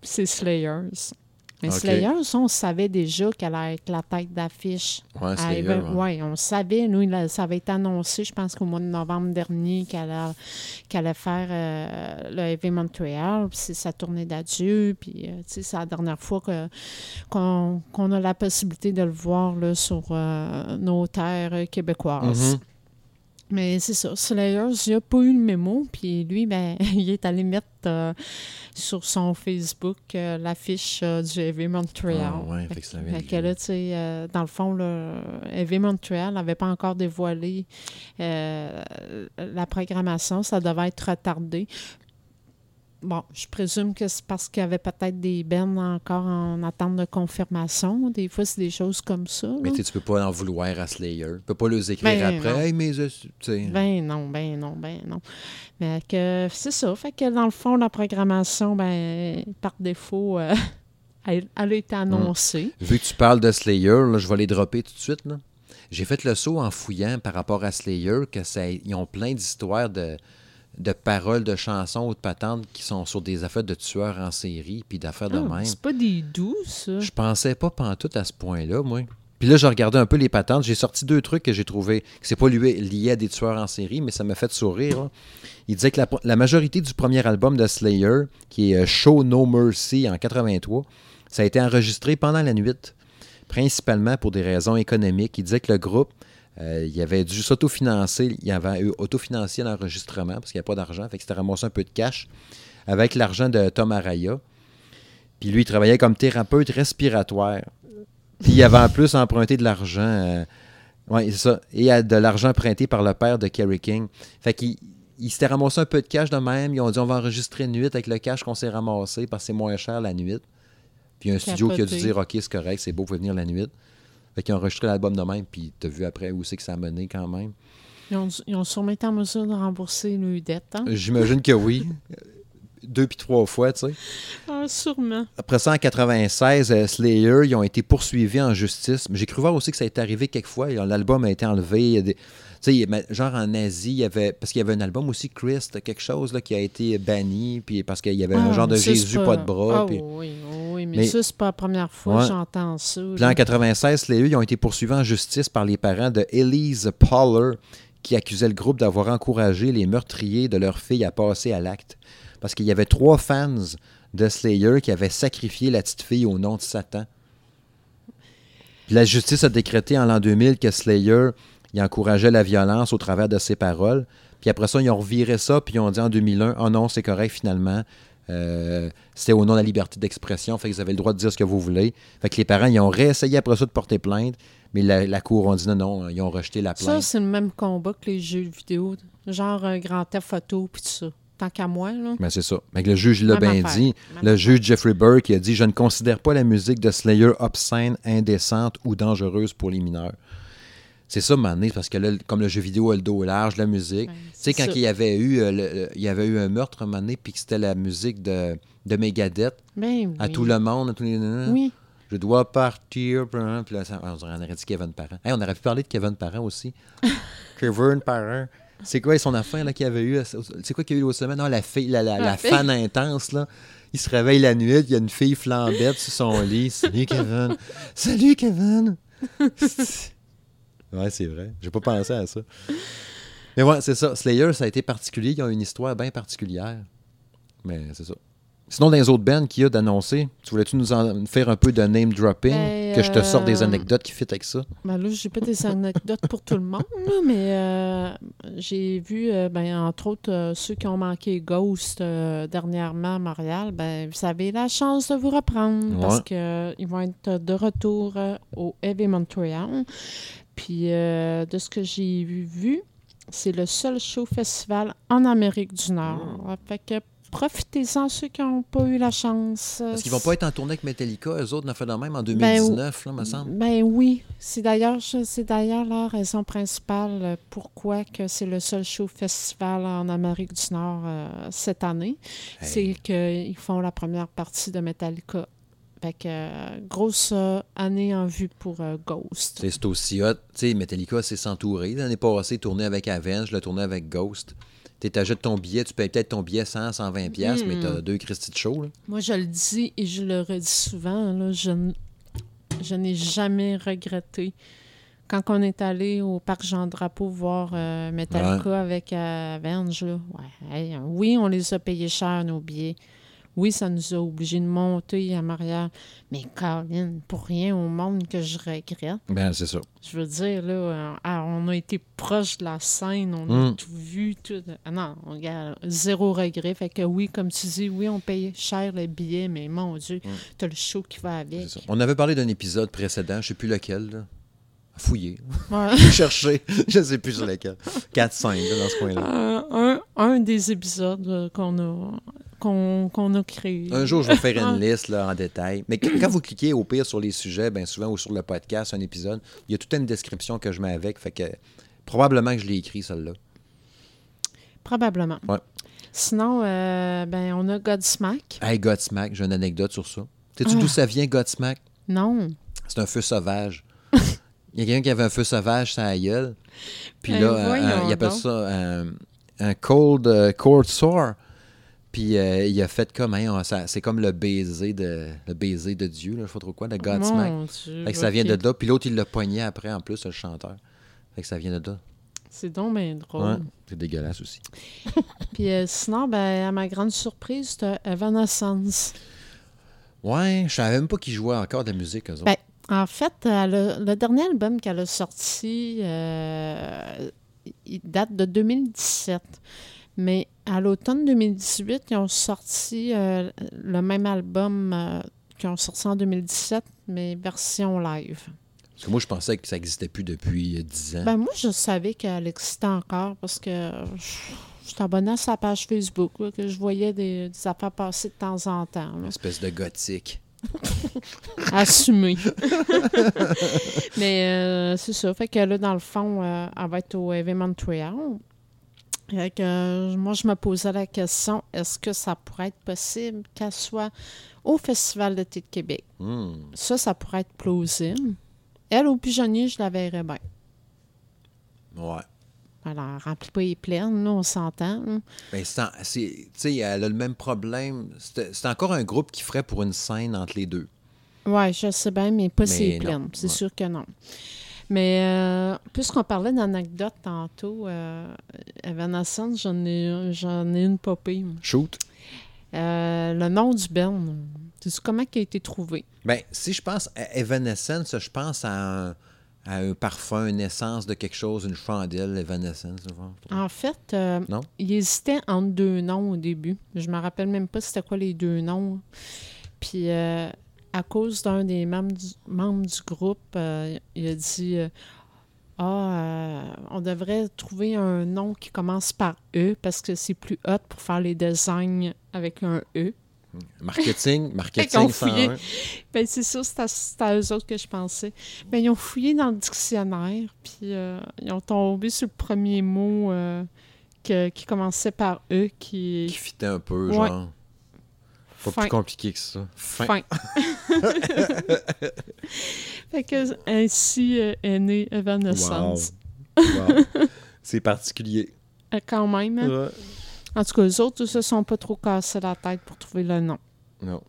C'est Slayers. Mais Ok. Slayer, ça, on savait déjà qu'elle allait être la tête d'affiche. Elle Slayer, avait- ouais. ouais, on savait, nous, ça avait été annoncé, je pense qu'au mois de novembre dernier, qu'elle allait faire euh, le Heavy Montreal, puis c'est sa tournée d'adieu, puis euh, tu sais, c'est la dernière fois que- qu'on a la possibilité de le voir là, sur euh, nos terres québécoises. Mhm. Mais c'est ça, Slayers, il n'a pas eu le mémo, puis lui, ben, il est allé mettre euh, sur son Facebook euh, l'affiche euh, du Heavy Montreal. Ah ouais, fait que ça vient Fait de que lui. là, tu sais, dans le fond, le Heavy Montreal n'avait pas encore dévoilé la programmation. Ça devait être retardé. Bon, je présume que c'est parce qu'il y avait peut-être des bennes encore en attente de confirmation. Des fois, c'est des choses comme ça. là. Mais tu peux pas en vouloir à Slayer. Tu peux pas les écrire Ben, après. Hey, mais je-. Ben non, ben non, ben non. Mais que c'est ça. Fait que dans le fond, la programmation, ben, par défaut, euh, elle, elle a été annoncée. Vu que tu parles de Slayer, là, je vais les dropper tout de suite. là. J'ai fait le saut en fouillant par rapport à Slayer, que ça, ils ont plein d'histoires de, de paroles de chansons ou de patentes qui sont sur des affaires de tueurs en série, puis d'affaires de Ah, même. c'est pas des doux, ça. Je pensais pas pantoute à ce point-là, moi. Puis là, j'ai regardé un peu les patentes. J'ai sorti deux trucs que j'ai trouvé que c'est pas lié, à des tueurs en série, mais ça m'a fait sourire. là. Il disait que la, la majorité du premier album de Slayer, qui est euh, Show No Mercy en 83, ça a été enregistré pendant la nuit, principalement pour des raisons économiques. Il disait que le groupe, euh, il avait dû s'autofinancer, il avait autofinancé l'enregistrement parce qu'il n'y a pas d'argent, fait que c'était ramassé un peu de cash avec l'argent de Tom Araya. Puis lui, il travaillait comme thérapeute respiratoire. Puis il avait en plus emprunté de l'argent. euh, ouais, c'est ça. Et de l'argent emprunté par le père de Kerry King. Fait qu'il il s'était ramassé un peu de cash de même. Ils ont dit on va enregistrer une nuit avec le cash qu'on s'est ramassé parce que c'est moins cher la nuit. Puis il y a un studio qui a dû dire ok, c'est correct, c'est beau, vous pouvez venir la nuit. Fait qu'ils ont enregistré l'album de même. Puis t'as vu après où c'est que ça a mené quand même. Ils ont, ils ont sûrement été en mesure de rembourser nos dettes, hein? J'imagine que oui. Deux puis trois fois, tu sais. Ah, sûrement. Après ça, en 96, euh, Slayer, ils ont été poursuivis en justice. Mais j'ai cru voir aussi que ça a été arrivé quelquefois. L'album a été enlevé. Il y a des- sais, genre en Asie, il y avait. Parce qu'il y avait un album aussi, Christ, quelque chose là, qui a été banni. Puis parce qu'il y avait un Ah, genre de Jésus, pas... de bras. Ah, puis... oui, oui, mais, Mais- ça, c'est pas la première fois Ouais. que j'entends ça. Puis en 96, Slayer, ils ont été poursuivis en justice par les parents de Elise Poller, qui accusait le groupe d'avoir encouragé les meurtriers de leur fille à passer à l'acte. Parce qu'il y avait trois fans de Slayer qui avaient sacrifié la petite fille au nom de Satan. Puis la justice a décrété en l'an 2000 que Slayer il encourageait la violence au travers de ses paroles. Puis après ça, ils ont reviré ça, puis ils ont dit en 2001, oh non, c'est correct finalement. Euh, c'était au nom de la liberté d'expression, fait que vous avez le droit de dire ce que vous voulez. Fait que les parents, ils ont réessayé après ça de porter plainte, mais la, la cour ont dit non, non, ils ont rejeté la Ça, plainte. c'est le même combat que les jeux vidéo, genre un grand Theft photo puis tout ça. Tant qu'à moi, là. Mais c'est ça. Mais que le juge l'a bien dit. Même Le juge Jeffrey Burke il a dit Je ne considère pas la musique de Slayer obscène, indécente ou dangereuse pour les mineurs. C'est ça, Mané, parce que là, comme le jeu vidéo a le dos large, la musique. Tu sais, quand il y avait eu, euh, le- le- il y avait eu un meurtre, Mané, puis que c'était la musique de, de Megadeth Ben oui. à tout le monde, à tous les. Oui. Je dois partir. Puis là, on aurait dit Kevin Parent. Hey, on aurait pu parler de Kevin Parent aussi. Kevin Parent. C'est quoi son affaire qu'il y avait eu? C'est quoi qu'il y a eu l'autre semaine? Non, la fille, la, la, La la fille. fan intense, là. Il se réveille la nuit, il y a une fille flambette sur son lit. Salut Kevin. Salut Kevin. ouais, c'est vrai. J'ai pas pensé à ça. Mais ouais, c'est ça. Slayer, ça a été particulier. Ils ont une histoire bien particulière. Mais c'est ça. Sinon, dans les autres bands qu'il y a d'annoncer, tu voulais-tu nous en faire un peu de name dropping? Ben, que je te sorte des euh, anecdotes qui fit avec ça? Ben là, j'ai pas des anecdotes pour tout le monde, là, mais euh, j'ai vu, euh, ben, entre autres, euh, ceux qui ont manqué Ghost euh, dernièrement à Montréal, ben, vous avez la chance de vous reprendre parce qu'ils vont être de retour euh, au Heavy Montreal. Puis, euh, de ce que j'ai vu, c'est le seul show festival en Amérique du Nord. Mm. Fait que profitez-en, ceux qui n'ont pas eu la chance. Parce qu'ils vont pas être en tournée avec Metallica, eux autres, on a fait de même en Ben, 2019, là, me semble. Ben oui, c'est d'ailleurs c'est d'ailleurs la raison principale euh, pourquoi que c'est le seul show festival en Amérique du Nord euh, cette année. Hey. C'est qu'ils font la première partie de Metallica. Fait que euh, grosse euh, année en vue pour euh, Ghost. C'est aussi hot. Tu sais, Metallica, c'est s'entourer. L'année passée, tourné avec Avenge, le tourné avec Ghost. Tu achètes ton billet, tu payes peut-être ton billet 100, 120 pièces, mais tu as deux Christy de show. Là. Moi, je le dis et je le redis souvent, là, je, n- je n'ai jamais regretté. Quand on est allé au parc Jean-Drapeau voir euh, Metallica avec Avenge, là, ouais, hey, oui, on les a payés cher, nos billets. Oui, ça nous a obligés de monter à Marielle. Mais Colin, pour rien au monde que je regrette. Ben, c'est ça. Je veux dire, là, euh, ah, on a été proche de la scène, on a Mm. tout vu, tout. Ah non, on regarde, zéro regret. Fait que oui, comme tu dis, oui, on paye cher les billets, mais mon Dieu, Mm. t'as le show qui va c'est avec. ça. On avait parlé d'un épisode précédent, je sais plus lequel. Là. Fouiller. Ouais. Chercher. Je sais plus sur lequel. 4-5 là, dans ce coin-là. Euh, un, un des épisodes euh, qu'on a, qu'on, a créé. Un jour, je vais faire une liste là, en détail. Mais qu- quand vous cliquez au pire sur les sujets, bien souvent, ou sur le podcast, un épisode, il y a toute une description que je mets avec. Fait que probablement que je l'ai écrit, celle-là. Probablement. Ouais. Sinon, euh, ben, on a Godsmack. Hey, Godsmack, j'ai une anecdote sur ça. Sais-tu Ah. d'où ça vient, Godsmack? Non. C'est un feu sauvage. Il y a quelqu'un qui avait un feu sauvage sur la gueule. Puis Ben, là, euh, euh, il appelle donc. ça un, un cold euh, cold sore. Puis euh, il a fait comme, hein, c'est comme le baiser de le baiser de Dieu, là, je sais pas trop quoi, le Godsmack. Mon Dieu, Fait que ça vient de là. Puis l'autre, il l'a pogné après, en plus, le chanteur. Fait que ça vient de là. C'est donc bien drôle. Ouais, c'est dégueulasse aussi. Puis euh, sinon, ben, à ma grande surprise, t'as Evanescence. Ouais, je savais même pas qu'il jouait encore de la musique, eux autres. Ben, en fait, euh, le, le dernier album qu'elle a sorti, il date de 2017. Mais à l'automne 2018, ils ont sorti euh, le même album euh, qu'ils ont sorti en 2017, mais version live. Parce que moi, je pensais que ça n'existait plus depuis euh, 10 ans. Ben, moi, je savais qu'elle existait encore parce que je suis abonnée à sa page Facebook, là, que je voyais des, des affaires passer de temps en temps. Une espèce de gothique. Assumé. Mais euh, c'est ça. Fait que là, dans le fond, euh, elle va être au Heavy Montreal. Fait que, euh, moi, je me posais la question est-ce que ça pourrait être possible qu'elle soit au Festival d'été de Québec? Hmm. Ça, ça pourrait être plausible. Elle, au pigeonnier, je la verrais bien. Ouais. Alors, elle remplit pas les plaines, là, on s'entend. hein. Ben, c'est c'est- tu sais, elle a le même problème. C'est c'est encore un groupe qui ferait pour une scène entre les deux. Oui, je sais bien, mais pas Mais non, pleine. C'est ouais. sûr que non. Mais euh, puisqu'on parlait d'anecdotes tantôt, euh, Evanescence, j'en ai, j'en ai une popée. Shoot. Euh, le nom du band, sais comment il a été trouvé? Ben, si je pense à Evanescence, je pense à un, à un parfum, une essence de quelque chose, une chandelle, Evanescence. En fait, euh, Non? il hésitait entre deux noms au début. Je me rappelle même pas c'était quoi les deux noms. Puis, euh, à cause d'un des membres du, membres du groupe, euh, il a dit euh, Ah, euh, on devrait trouver un nom qui commence par E parce que c'est plus hot pour faire les designs avec un E. Marketing, Fait marketing. 101. Ben, c'est ça, c'est à, à eux autres que je pensais. Ben, ils ont fouillé dans le dictionnaire, puis euh, ils ont tombé sur le premier mot que- qui commençait par E, qui Qui fitait un peu, Ouais. genre. Pas Fin. plus compliqué que ça. Fin. Fin. fait que ainsi euh, est née Evanescence. Wow. C'est particulier. Euh, quand même. hein. Ouais. En tout cas, les autres, ils se sont pas trop cassés la tête pour trouver le nom. Non.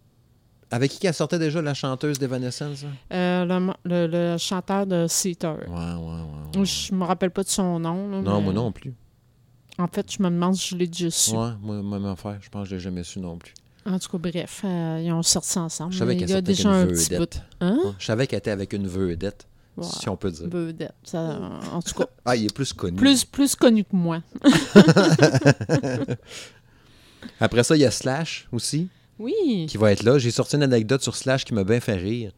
Avec qui qu'elle sortait déjà la chanteuse d'Evanescence? hein? Euh, le, mo- le- le chanteur de Seater. Ouais, ouais, ouais. ouais. Je me rappelle pas de son nom. là, Non, mais moi non plus. En fait, je me demande si je l'ai déjà su. Ouais, moi, même affaire. Je pense que je l'ai jamais su non plus. En tout cas, bref, euh, ils ont sorti ensemble. Je savais qu'elle il y a sortait avec déjà une un petit bout. vedette. Hein? Je savais qu'elle était avec une vedette, si on peut dire. vedette. Ça, en tout cas, Ah, il est plus connu. plus, plus connu que moi. Après ça, il y a Slash aussi, Oui. qui va être là. J'ai sorti une anecdote sur Slash qui m'a bien fait rire.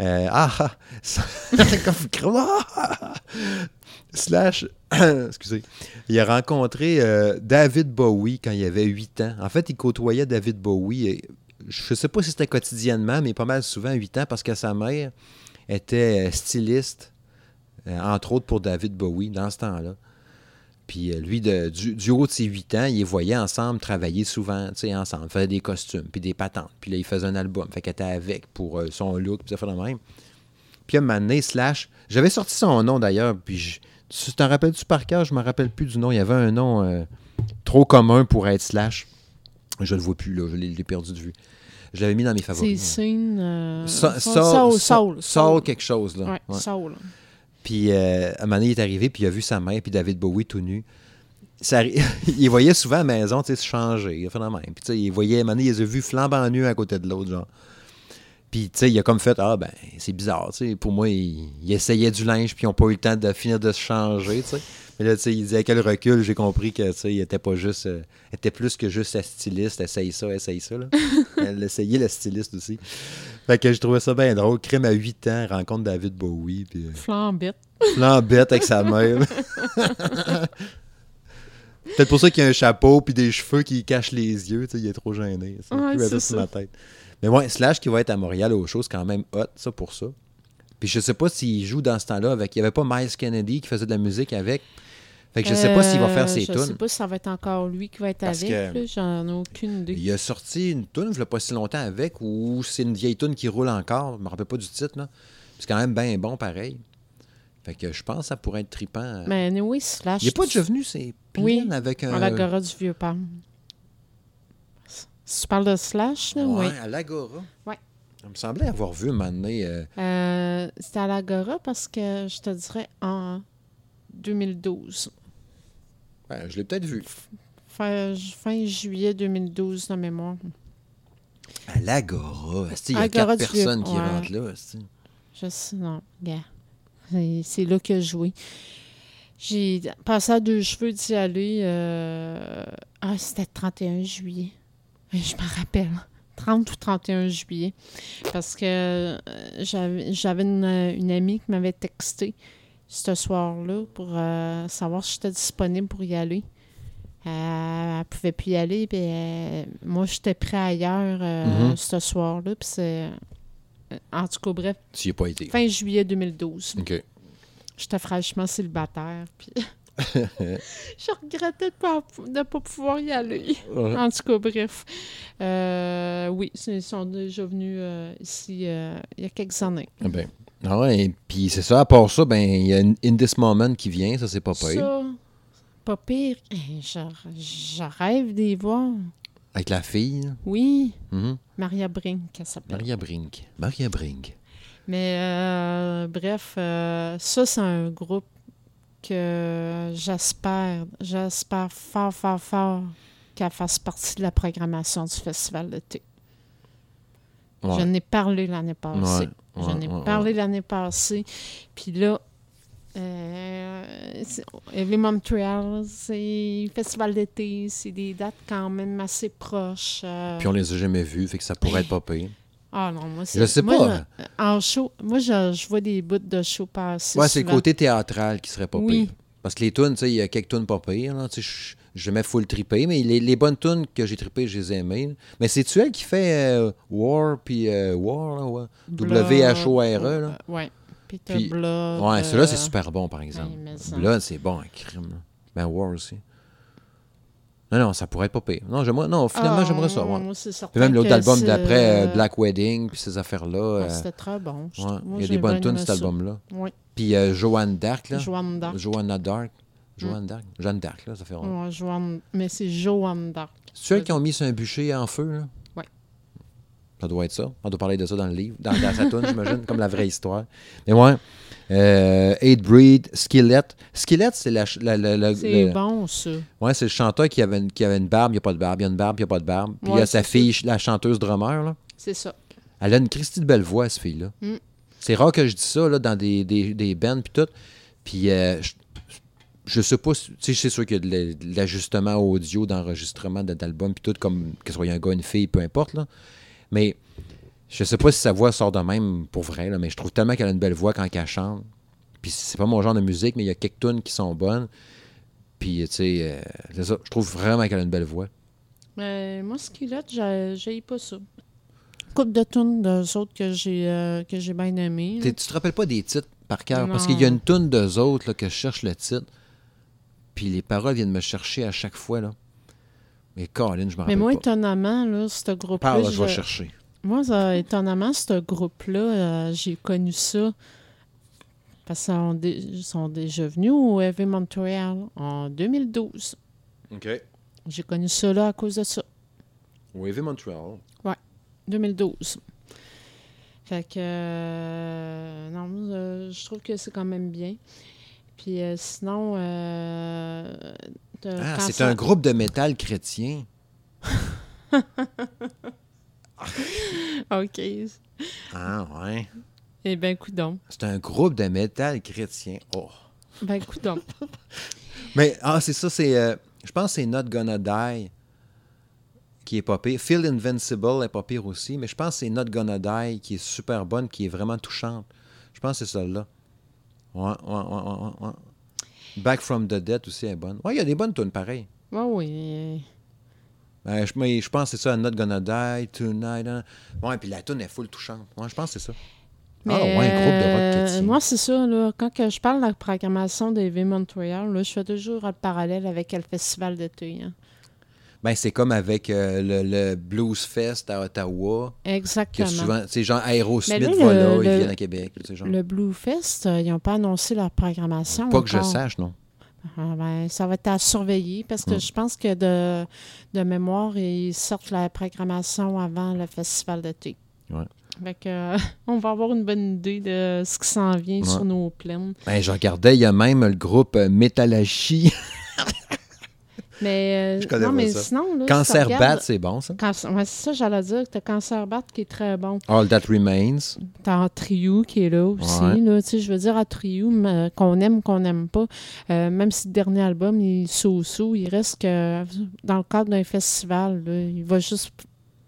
Euh, ah, ah, ça- comme- ah! Slash, excusez, il a rencontré euh, David Bowie quand il avait 8 ans. En fait, il côtoyait David Bowie. je ne sais pas si c'était quotidiennement, mais pas mal souvent, 8 ans, parce que sa mère était euh, styliste, euh, entre autres pour David Bowie, dans ce temps-là. Puis lui, du, haut de ses 8 ans, il les voyait ensemble travailler souvent, tu sais, ensemble. Faisait des costumes, puis des patentes. Puis là, il faisait un album. Fait qu'elle était avec pour son look, puis ça fait de même. Puis à un moment donné, Slash, j'avais sorti son nom d'ailleurs, puis je- tu t'en rappelles-tu par cœur? Je me rappelle plus du nom. Il y avait un nom, euh, trop commun pour être Slash. Je le vois plus, là. Je l'ai perdu de vue. Je l'avais mis dans mes C'est favoris. Euh, Soul, Saul, Soul, Soul. Saul quelque chose, là. Ouais, Ouais. Soul. Puis euh, à un moment donné, il est arrivé, puis il a vu sa mère, puis David Bowie tout nu. Ça, il voyait souvent à la maison, tu sais, se changer. Il a fait de même. Puis tu sais, il voyait, à un moment donné, il les a vus flambant nus à côté de l'autre, genre. Puis tu sais, il a comme fait, ah ben, c'est bizarre, tu sais. Pour moi, il, il essayait du linge, puis ils n'ont pas eu le temps de finir de se changer, tu sais. Mais là, tu sais, il disait, le recul, j'ai compris que, tu sais, il était pas juste, euh, était plus que juste la styliste, essaye ça, essaye ça, là. Elle essayait la styliste aussi. Fait que je trouvais ça bien drôle. Crème à 8 ans, rencontre David Bowie, puis... euh, Flambette. flambette avec sa mère. Peut-être pour ça qu'il a un chapeau puis des cheveux qui cachent les yeux. tu sais, Il est trop gêné. Ouais, Plus c'est sur ça. ma tête. Mais ouais, Slash qui va être à Montréal au show, c'est quand même hot, ça, pour ça. Puis je sais pas s'il joue dans ce temps-là avec. Il y avait pas Miles Kennedy qui faisait de la musique avec. Fait que je sais pas s'il va faire ses Euh, Je sais tunes. pas si ça va être encore lui qui va être Parce avec. J'en ai aucune idée. Il a sorti une tune, il y a pas si longtemps avec, ou c'est une vieille tune qui roule encore. Je me rappelle pas du titre, là. C'est quand même bien bon, pareil. Fait que je pense que ça pourrait être trippant. Mais anyway, Slash. Il n'est pas déjà venu, c'est plein Oui, avec un. À l'Agora du Vieux-Port. Si tu parles de Slash, là, Ouais, oui. à l'Agora. Ouais. Il me semblait avoir vu un moment donné, euh, Euh, C'était à l'Agora parce que je te dirais en 2012. ouais, je l'ai peut-être vu. Fin, fin juillet 2012, de mémoire. À l'Agora. Il y a Agora quatre Vieux- personnes qui ouais. rentrent là. Je sais, non, gars. C'est- C'est là que je jouais. J'ai passé à deux cheveux d'y aller. euh, Ah, c'était le 31 juillet. Je me rappelle. 30 ou 31 juillet. Parce que euh, j'avais j'avais une, une amie qui m'avait texté ce soir-là pour euh, savoir si j'étais disponible pour y aller. Euh, elle pouvait plus y aller. Puis euh, moi, j'étais prêt ailleurs euh, Mhm. ce soir-là. Puis c'est. Euh, En tout cas, bref, Tu n'y as pas été. fin juillet 2012. OK. J'étais fraîchement célibataire. Puis je regrettais de ne pas, pouvoir y aller. En tout cas, bref. Euh, oui, ils sont déjà venus euh, ici euh, il y a quelques années. Ah Ben. Ah ouais, et puis c'est ça. À part ça, ben il y a une In This Moment qui vient. Ça, c'est pas pire. Ça, pas pire. Je, je rêve d'y voir. Avec la fille. Oui, Mhm. Maria Brink, elle s'appelle. Maria Brink. Maria Brink. Mais euh, bref, euh, ça, c'est un groupe que j'espère, j'espère fort, fort, fort qu'elle fasse partie de la programmation du Festival d'été. Ouais. J'en ai parlé l'année passée. Ouais, J'en ai ouais, ouais, parlé l'année passée. Puis là, euh, c'est- Heavy Montreal, c'est Festival d'été, c'est des dates quand même assez proches. euh. Puis on les a jamais vus, fait que ça pourrait être pas pire. Ah non, moi, c'est. Je sais moi, pas. je- en show, moi, je, je vois des bouts de show passer. Ouais, c'est le côté théâtral qui serait pas Oui. pire. Parce que les tunes, tu sais, il y a quelques tunes pas pires. là, Je je jamais full trippé, mais les, les bonnes tunes que j'ai trippées, je les ai aimées. là. Mais c'est-tu elle qui fait euh, War, puis euh, War, là, ouais? W-H-O-R-E, là? Ouais. Peter Puis- Blood. Ouais, celui-là, c'est euh, super bon, par exemple. ouais. Blood, c'est bon, un crime. là. Ben, War aussi. Non, non, ça pourrait être pas pire. Non, j'aimerais, non finalement, ah, j'aimerais ça. ouais. Moi, c'est certain Puis même l'autre album c'est, d'après, euh, euh, Black Wedding, puis ces affaires-là. ouais, euh, C'était très bon. je ouais, trouve. Moi, il y a des bonnes tunes, cet album-là. Oui. Puis euh, Joanne Dark, là. Joanne d'Arc. Joanna Dark. Joanne Dark. Jeanne Dark, là, ça fait rond. Ouais, Joanne- Mais c'est Joanne d'Arc. C'est eux qui ont mis sur un bûcher en feu, là? Ça doit être ça. On doit parler de ça dans le livre, dans, dans sa tune, j'imagine, comme la vraie histoire. Mais ouais. Euh, Eight Breed, Skillet. Skillet, c'est la, la- la- la- C'est le- bon, ça. Ouais, c'est le chanteur qui avait, une, qui avait une barbe, il n'y a pas de barbe, il y a une barbe, il n'y a pas de barbe. Puis il y a sa fille, la chanteuse drummer, là. C'est ça. Elle a une Christie de belle voix, cette fille-là. Mm. C'est rare que je dis ça là, dans des, des, des bands puis tout. Puis euh, je, je sais pas, tu sais, c'est sûr qu'il y a de la- de l'ajustement audio, d'enregistrement de- d'albums puis tout, comme que ce soit un gars, une fille, peu importe. Là. Mais je sais pas si sa voix sort de même pour vrai, là, mais je trouve tellement qu'elle a une belle voix quand elle chante. Puis c'est pas mon genre de musique, mais il y a quelques tunes qui sont bonnes. Puis, tu sais, euh, ça. Je trouve vraiment qu'elle a une belle voix. Mais moi, Skillet, j'ai j'ai pas ça. Coupe de tunes d'eux autres que j'ai euh, que j'ai bien aimé. Tu te rappelles pas des titres par cœur? Parce qu'il y a une toune d'eux autres là, que je cherche le titre. Puis les paroles viennent me chercher à chaque fois. Là. Mais Colin, je me Mais rappelle moi, pas. étonnamment, là, ce groupe-là. Parle, je vais chercher. Moi, ça, étonnamment, ce groupe-là, euh, j'ai connu ça parce qu'ils sont, dé- ils sont déjà venus au Heavy Montreal en 2012. OK. J'ai connu ça là à cause de ça. Wavy Montreal. 2012. Fait que. euh, non, euh, je trouve que c'est quand même bien. Puis euh, sinon. Euh, Ah, c'est un groupe de métal chrétien. OK. Ah, ouais. Eh bien, coudon. C'est un groupe de métal chrétien. Oh. Ben, coudon. Mais, ah, c'est ça, c'est. euh, je pense que c'est Not Gonna Die qui est pas pire. Feel Invincible est pas pire aussi, mais je pense que c'est Not Gonna Die qui est super bonne, qui est vraiment touchante. Je pense que c'est celle-là. Ouais, ouais, ouais, ouais, ouais. Back from the Dead aussi est bonne. Ouais, il y a des bonnes tunes pareilles. Ouais, oui. Ben, je, mais je pense que c'est ça, Not Gonna Die, Tonight. hein. Ouais, puis la tune est full touchante. Ouais, je pense que c'est ça. Mais, ah, ouais, un groupe de rock euh, chrétien. Moi, c'est ça, là. Quand que je parle de la programmation des V Montréal, là, je fais toujours le parallèle avec le festival d'été. Hein. Ben, c'est comme avec euh, le, le Blues Fest à Ottawa. Que Exactement. souvent, tu sais, genre Aerosmith le- ils viennent à Québec. genre. Le Blue Fest, euh, ils n'ont pas annoncé leur programmation. Pas que je sache, non. Ah, ben, ça va être à surveiller parce que Mm. je pense que de, de mémoire, ils sortent la programmation avant le festival d'été. Ouais. Fait que, euh, on va avoir une bonne idée de ce qui s'en vient Ouais. sur nos plaines. Ben, je regardais, il y a même le groupe Metalachi. Mais, euh, Je connais non, pas mais ça. sinon, là, Cancer Bat, c'est bon, ça? Cancer- ouais, c'est ça, j'allais dire. Tu as Cancer Bat qui est très bon. All That Remains. T'as Triou qui est là aussi. Ouais. Là, Tu sais, je veux dire, à Triou, mais, qu'on aime ou qu'on n'aime pas, euh, même si le dernier album il est sous-sous, il reste que dans le cadre d'un festival, là, il va juste.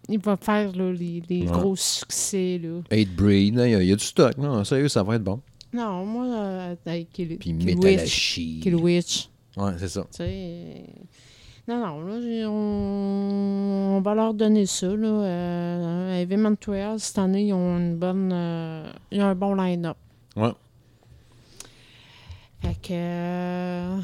Il va faire là, les, les Ouais. gros succès. Là. Eight Breed, il y, a- il y a du stock. Non, sérieux, ça va être bon. Non, moi, euh, avec Kill, Puis Kill Witch. Kill Witch. Ouais, c'est ça. Tu sais, euh, Non, non, là, on, on va leur donner ça. Là. Euh, Heavy Montreal, cette année, ils ont une bonne. euh, ils ont un bon line-up. Ouais. Fait que. euh,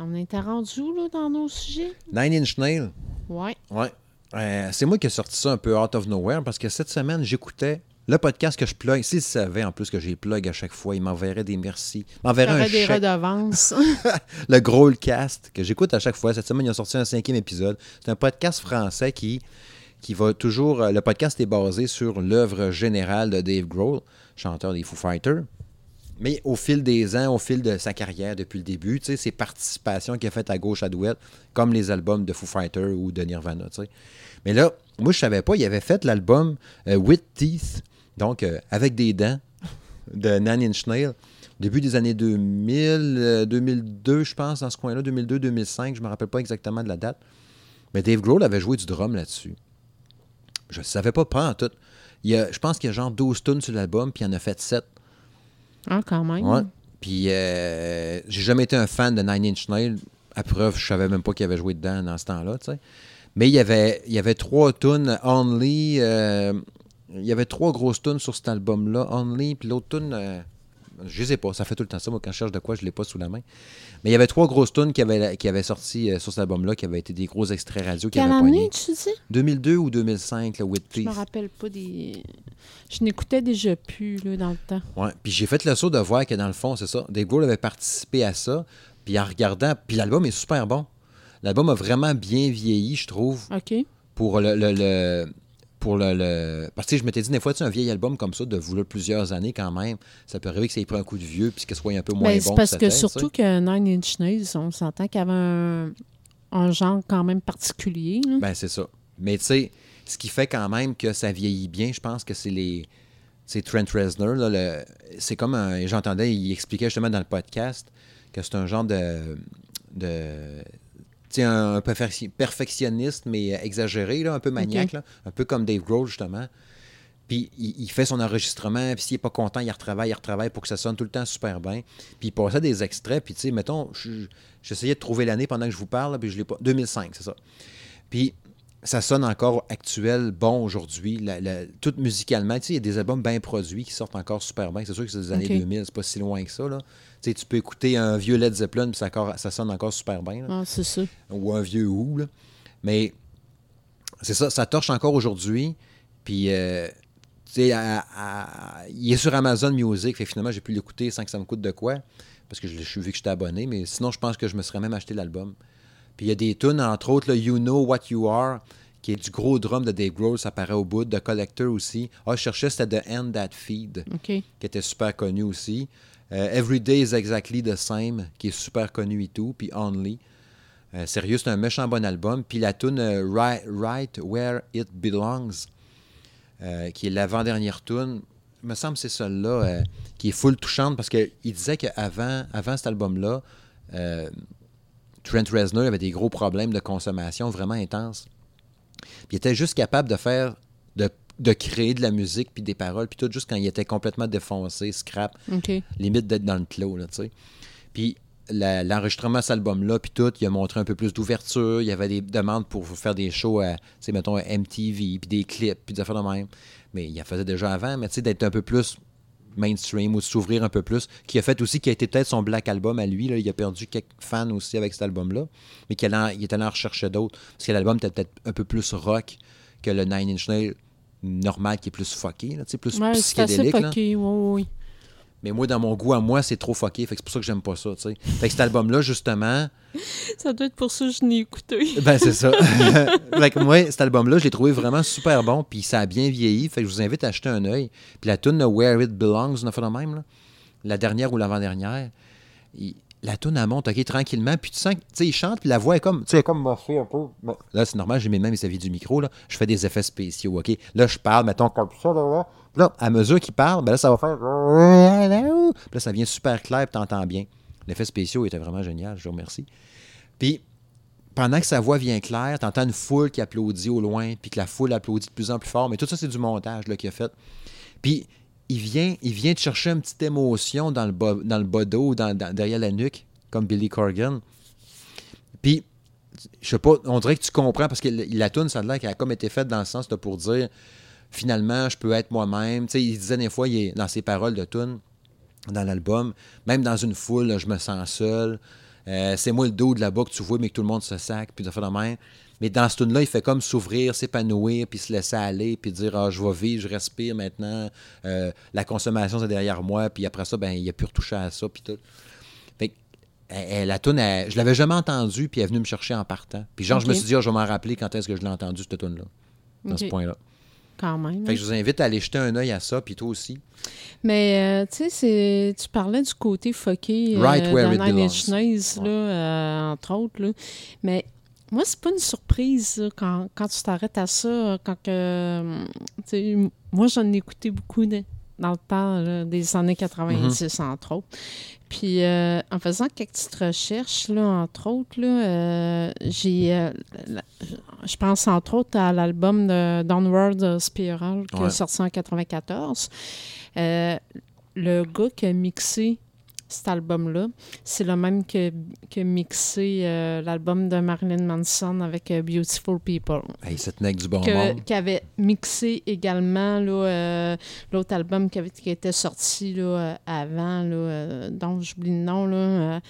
on était rendu là, dans nos sujets? Nine Inch Nails. Ouais. Ouais. Euh, c'est moi qui ai sorti ça un peu out of nowhere parce que cette semaine, j'écoutais le podcast que je plug. S'ils savaient en plus que j'ai plug à chaque fois, ils m'enverraient des merci. Ils m'enverraient un des chèque. redevances. le Gros Cast, que j'écoute à chaque fois. Cette semaine, ils ont sorti un cinquième épisode. C'est un podcast français qui, qui va toujours. euh, Le podcast est basé sur l'œuvre générale de Dave Grohl, chanteur des Foo Fighters. Mais au fil des ans, au fil de sa carrière depuis le début, ses participations qu'il a faites à gauche à douette, comme les albums de Foo Fighters ou de Nirvana. Mais là, moi, je savais pas, il avait fait l'album euh, With Teeth, donc euh, avec des dents, de Nine Inch Nails, au début des années 2000, euh, 2002, je pense, dans ce coin-là, 2002-2005, je me rappelle pas exactement de la date. Mais Dave Grohl avait joué du drum là-dessus. Je ne savais pas, pas en tout. Il y a, je pense qu'il y a genre 12 tunes sur l'album, puis il en a fait 7. ah, quand même. Ouais. Puis euh, j'ai jamais été un fan de Nine Inch Nails. À preuve, je savais même pas qu'il avait joué dedans dans ce temps-là, tu sais. Mais il y avait, il y avait trois tunes, Only. euh, il y avait trois grosses tunes sur cet album-là, Only, puis l'autre tune, euh, je sais pas, ça fait tout le temps ça. Moi, quand je cherche de quoi, je l'ai pas sous la main. Mais il y avait trois grosses tunes qui avaient, qui avaient sorti euh, sur cet album-là, qui avaient été des gros extraits radio qui Quelle avaient année, tu dis? 2002 ou 2005, le With Je me rappelle pas des. Je n'écoutais déjà plus là, dans le temps. Ouais. Puis j'ai fait le saut de voir que dans le fond, c'est ça. Dave Grohl avait participé à ça. Puis en regardant, puis l'album est super bon. L'album a vraiment bien vieilli, je trouve, OK. pour le. le- le- pour le, le- Parce que je m'étais dit, des fois, tu sais, un vieil album comme ça, de vouloir plusieurs années quand même, ça peut arriver que ça ait pris un coup de vieux, puis que soit un peu moins Ben, bon. c'est parce que surtout que Nine Inch Nails, on s'entend qu'il y avait un, un genre quand même particulier. là. Ben, c'est ça. Mais tu sais, ce qui fait quand même que ça vieillit bien, je pense que c'est les. C'est Trent Reznor. là, le- C'est comme un. J'entendais, il expliquait justement dans le podcast que c'est un genre de. Un, un perfec- perfectionniste, mais exagéré, là, un peu maniaque, là, un peu comme Dave Grohl, justement. Puis il, il fait son enregistrement, puis s'il n'est pas content, il retravaille, il retravaille pour que ça sonne tout le temps super bien. Puis il passait des extraits, puis tu sais, mettons, je- j'essayais de trouver l'année pendant que je vous parle, puis je l'ai pas. 2005, c'est ça. Puis ça sonne encore actuel, bon aujourd'hui, tout musicalement. Tu sais, il y a des albums bien produits qui sortent encore super bien. C'est sûr que c'est des années Ok. 2000, c'est pas si loin que ça. Là. Tu sais, tu peux écouter un vieux Led Zeppelin, puis ça, encore- ça sonne encore super bien. Ah, c'est ça. Ou un vieux Who. là. Mais c'est ça, ça torche encore aujourd'hui. Puis, euh, tu sais, il est sur Amazon Music. Fait que finalement, j'ai pu l'écouter sans que ça me coûte de quoi. Parce que je, je suis vu que j'étais abonné. Mais sinon, je pense que je me serais même acheté l'album. Puis il y a des tunes, entre autres, là, You Know What You Are, qui est du gros drum de Dave Grohl, ça paraît au bout, de Collector aussi. Ah, je cherchais, c'était The End That Feed, qui était super connu aussi. Euh, Every Day is Exactly the Same, qui est super connu et tout. Puis Only. Euh, sérieux, c'est un méchant bon album. Puis la tune euh, right, Right Where It Belongs, qui est l'avant-dernière tune, me semble que c'est celle-là, qui est full touchante parce qu'il disait qu'avant avant cet album-là, Trent Reznor avait des gros problèmes de consommation vraiment intenses. Puis il était juste capable de faire, de, de créer de la musique, puis des paroles, puis tout, juste quand il était complètement défoncé, scrap, limite d'être dans le clos, là, tu sais. Puis l'enregistrement de cet album-là, puis tout, il a montré un peu plus d'ouverture. Il y avait des demandes pour faire des shows à, tu sais, mettons, à MTV, puis des clips, puis des affaires de même. Mais il en faisait déjà avant, mais tu sais, d'être un peu plus mainstream ou de s'ouvrir un peu plus, qui a fait aussi, qui a été peut-être son Black Album à lui. Là. Il a perdu quelques fans aussi avec cet album-là, mais qu'il est allé en rechercher d'autres, parce que l'album était peut-être un peu plus rock que le Nine Inch Nails normal, qui est plus fucké, là, plus Ouais, assez psychédélique. là. fucké, oui, oui. Mais moi, dans mon goût à moi, c'est trop fucké. Fait que c'est pour ça que j'aime pas ça. Fait que cet album-là, justement, Ça doit être pour ça que je n'ai écouté. ben c'est ça. fait que moi, cet album-là, je l'ai trouvé vraiment super bon, puis ça a bien vieilli. Fait que je vous invite à acheter un œil. Puis la tune de Where It Belongs, on a fait de même, là. La dernière ou l'avant-dernière. il- La tune, elle monte, OK, tranquillement. Puis tu sens que, tu sais, il chante, puis la voix est comme, tu sais, comme moffée un peu. Là, c'est normal, j'ai mes mains vis-à-vis du micro, là. Je fais des effets spéciaux, OK? Là, je parle, mettons, comme ça, là, là. À mesure qu'il parle, ben là, ça va faire. Puis là, ça devient super clair, puis t'entends bien. L'effet spéciaux était vraiment génial, je vous remercie. Puis, pendant que sa voix vient claire, t'entends une foule qui applaudit au loin, puis que la foule applaudit de plus en plus fort. Mais tout ça, c'est du montage là, qu'il a fait. Puis, il vient, il vient de chercher une petite émotion dans le bas, dans le bas dos, derrière la nuque, comme Billy Corgan. Puis, je sais pas, on dirait que tu comprends, parce que la tune ça a l'air qu'elle a comme été faite dans le sens de pour dire, finalement, je peux être moi-même. Tu sais, il disait des fois, dans ses paroles de tune, dans l'album, même dans une foule, je me sens seul. Euh, c'est moi le dos de là-bas que tu vois, mais que tout le monde se sac, puis de faire de même. Mais dans ce tune là il fait comme s'ouvrir, s'épanouir, puis se laisser aller, puis dire ah, je vais vivre, je respire maintenant, Euh, la consommation c'est derrière moi, puis après ça, ben il a pu retoucher à ça, puis tout. Fait que, elle- elle- la tune, je l'avais jamais entendue, puis elle est venue me chercher en partant. Puis genre, je me suis dit, ah, je vais m'en rappeler quand est-ce que je l'ai entendue, cette tune là dans ce point-là. Quand même. Fait que je vous invite à aller jeter un œil à ça, puis toi aussi. Mais, euh, tu sais, tu parlais du côté fucké euh, Right where dans it Nine belongs. Inch Nails, là, euh, entre autres. Là. Mais moi, c'est pas une surprise là, quand, quand tu t'arrêtes à ça. Quand euh, moi, j'en ai écouté beaucoup de- dans le temps là, des années 90, Mm-hmm. entre autres. Puis, euh, en faisant quelques petites recherches, là, entre autres, euh, j'ai... euh, je pense, entre autres, à l'album de Downward Spiral qui Ouais. est sorti en 94. Euh, le gars qui a mixé cet album-là, c'est le même que, qui a mixé euh, l'album de Marilyn Manson avec euh, Beautiful People. Hey, cette nec du. Que- qui avait mixé également euh, l'autre album qui, avait, qui était sorti là, avant, là, dont j'oublie le nom. Là,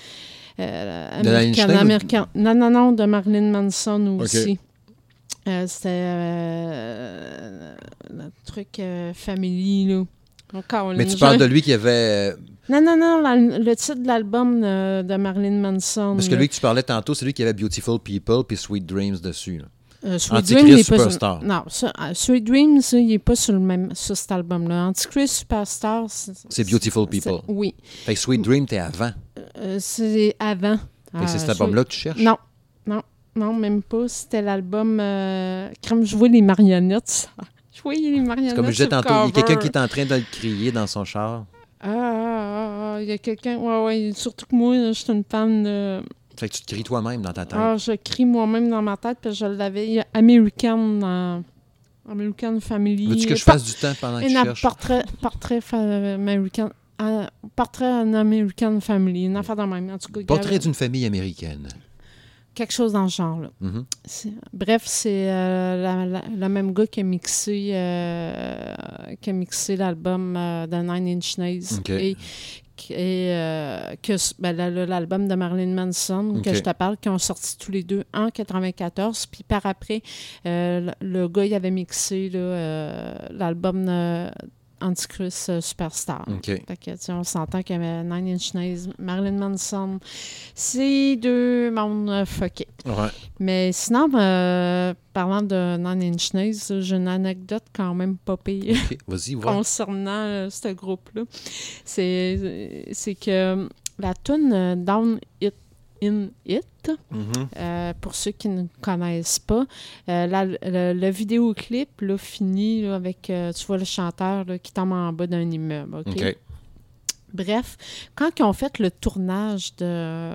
De American- Non, non, non, de Marilyn Manson aussi. C'était le truc Family. Là. Encore, Mais tu parles de lui qui avait. Euh, Non, non, non, la- le titre de l'album de, de Marilyn Manson. Parce que lui que tu parlais tantôt, c'est lui qui avait Beautiful People puis Sweet Dreams dessus. là. Euh, Sweet Antichrist Dream, Superstar. Sur... Non, ça, euh, Sweet Dream, ça, il n'est pas sur, le même, sur cet album-là. Antichrist Superstar, C'est Beautiful People. Oui. Fait que Sweet Dream, t'es avant. Euh, c'est avant. Fait que c'est Euh, cet album-là que tu cherches? Non, non, non, même pas. C'était l'album. Euh... Je vois les marionnettes. je voyais les marionnettes. Comme je disais tantôt, il y a quelqu'un qui est en train de le crier dans son char. Ah, ah, ah, ah, il y a quelqu'un. Ouais, ouais. Surtout que moi, je suis une fan de. Fait que tu te cries toi-même dans ta tête. Ah, je crie moi-même dans ma tête, parce que je l'avais. Il y a American. American Family. Veux-tu que je fasse du temps pendant que Une je a- cherche? portrait, portrait American. portrait en American Family. Une affaire de même. En tout cas, Portrait d'une famille américaine. Quelque chose dans ce genre-là. Mhm. C'est- Bref, c'est euh, le même gars qui a mixé, euh, qui a mixé l'album euh, de Nine Inch Nails et, euh, que ben, la- la- l'album de Marilyn Manson que je te parle, qui ont sorti tous les deux en 94. Puis par après, euh, le, le gars il avait mixé là, euh, l'album de Antichrist euh, Superstar. Fait que, on s'entend que euh, Nine Inch Nails, Marilyn Manson, c'est deux mondes euh, fuckés. Ouais. Mais sinon, euh, parlant de Nine Inch Nails, j'ai une anecdote quand même pas pire concernant euh, ce groupe-là. C'est que la tune Down It In It, Mhm. euh, pour ceux qui ne connaissent pas, euh, la- le, le vidéoclip là, finit là, avec, euh, tu vois, le chanteur là, qui tombe en bas d'un immeuble. OK? Bref, quand ils ont fait le tournage de,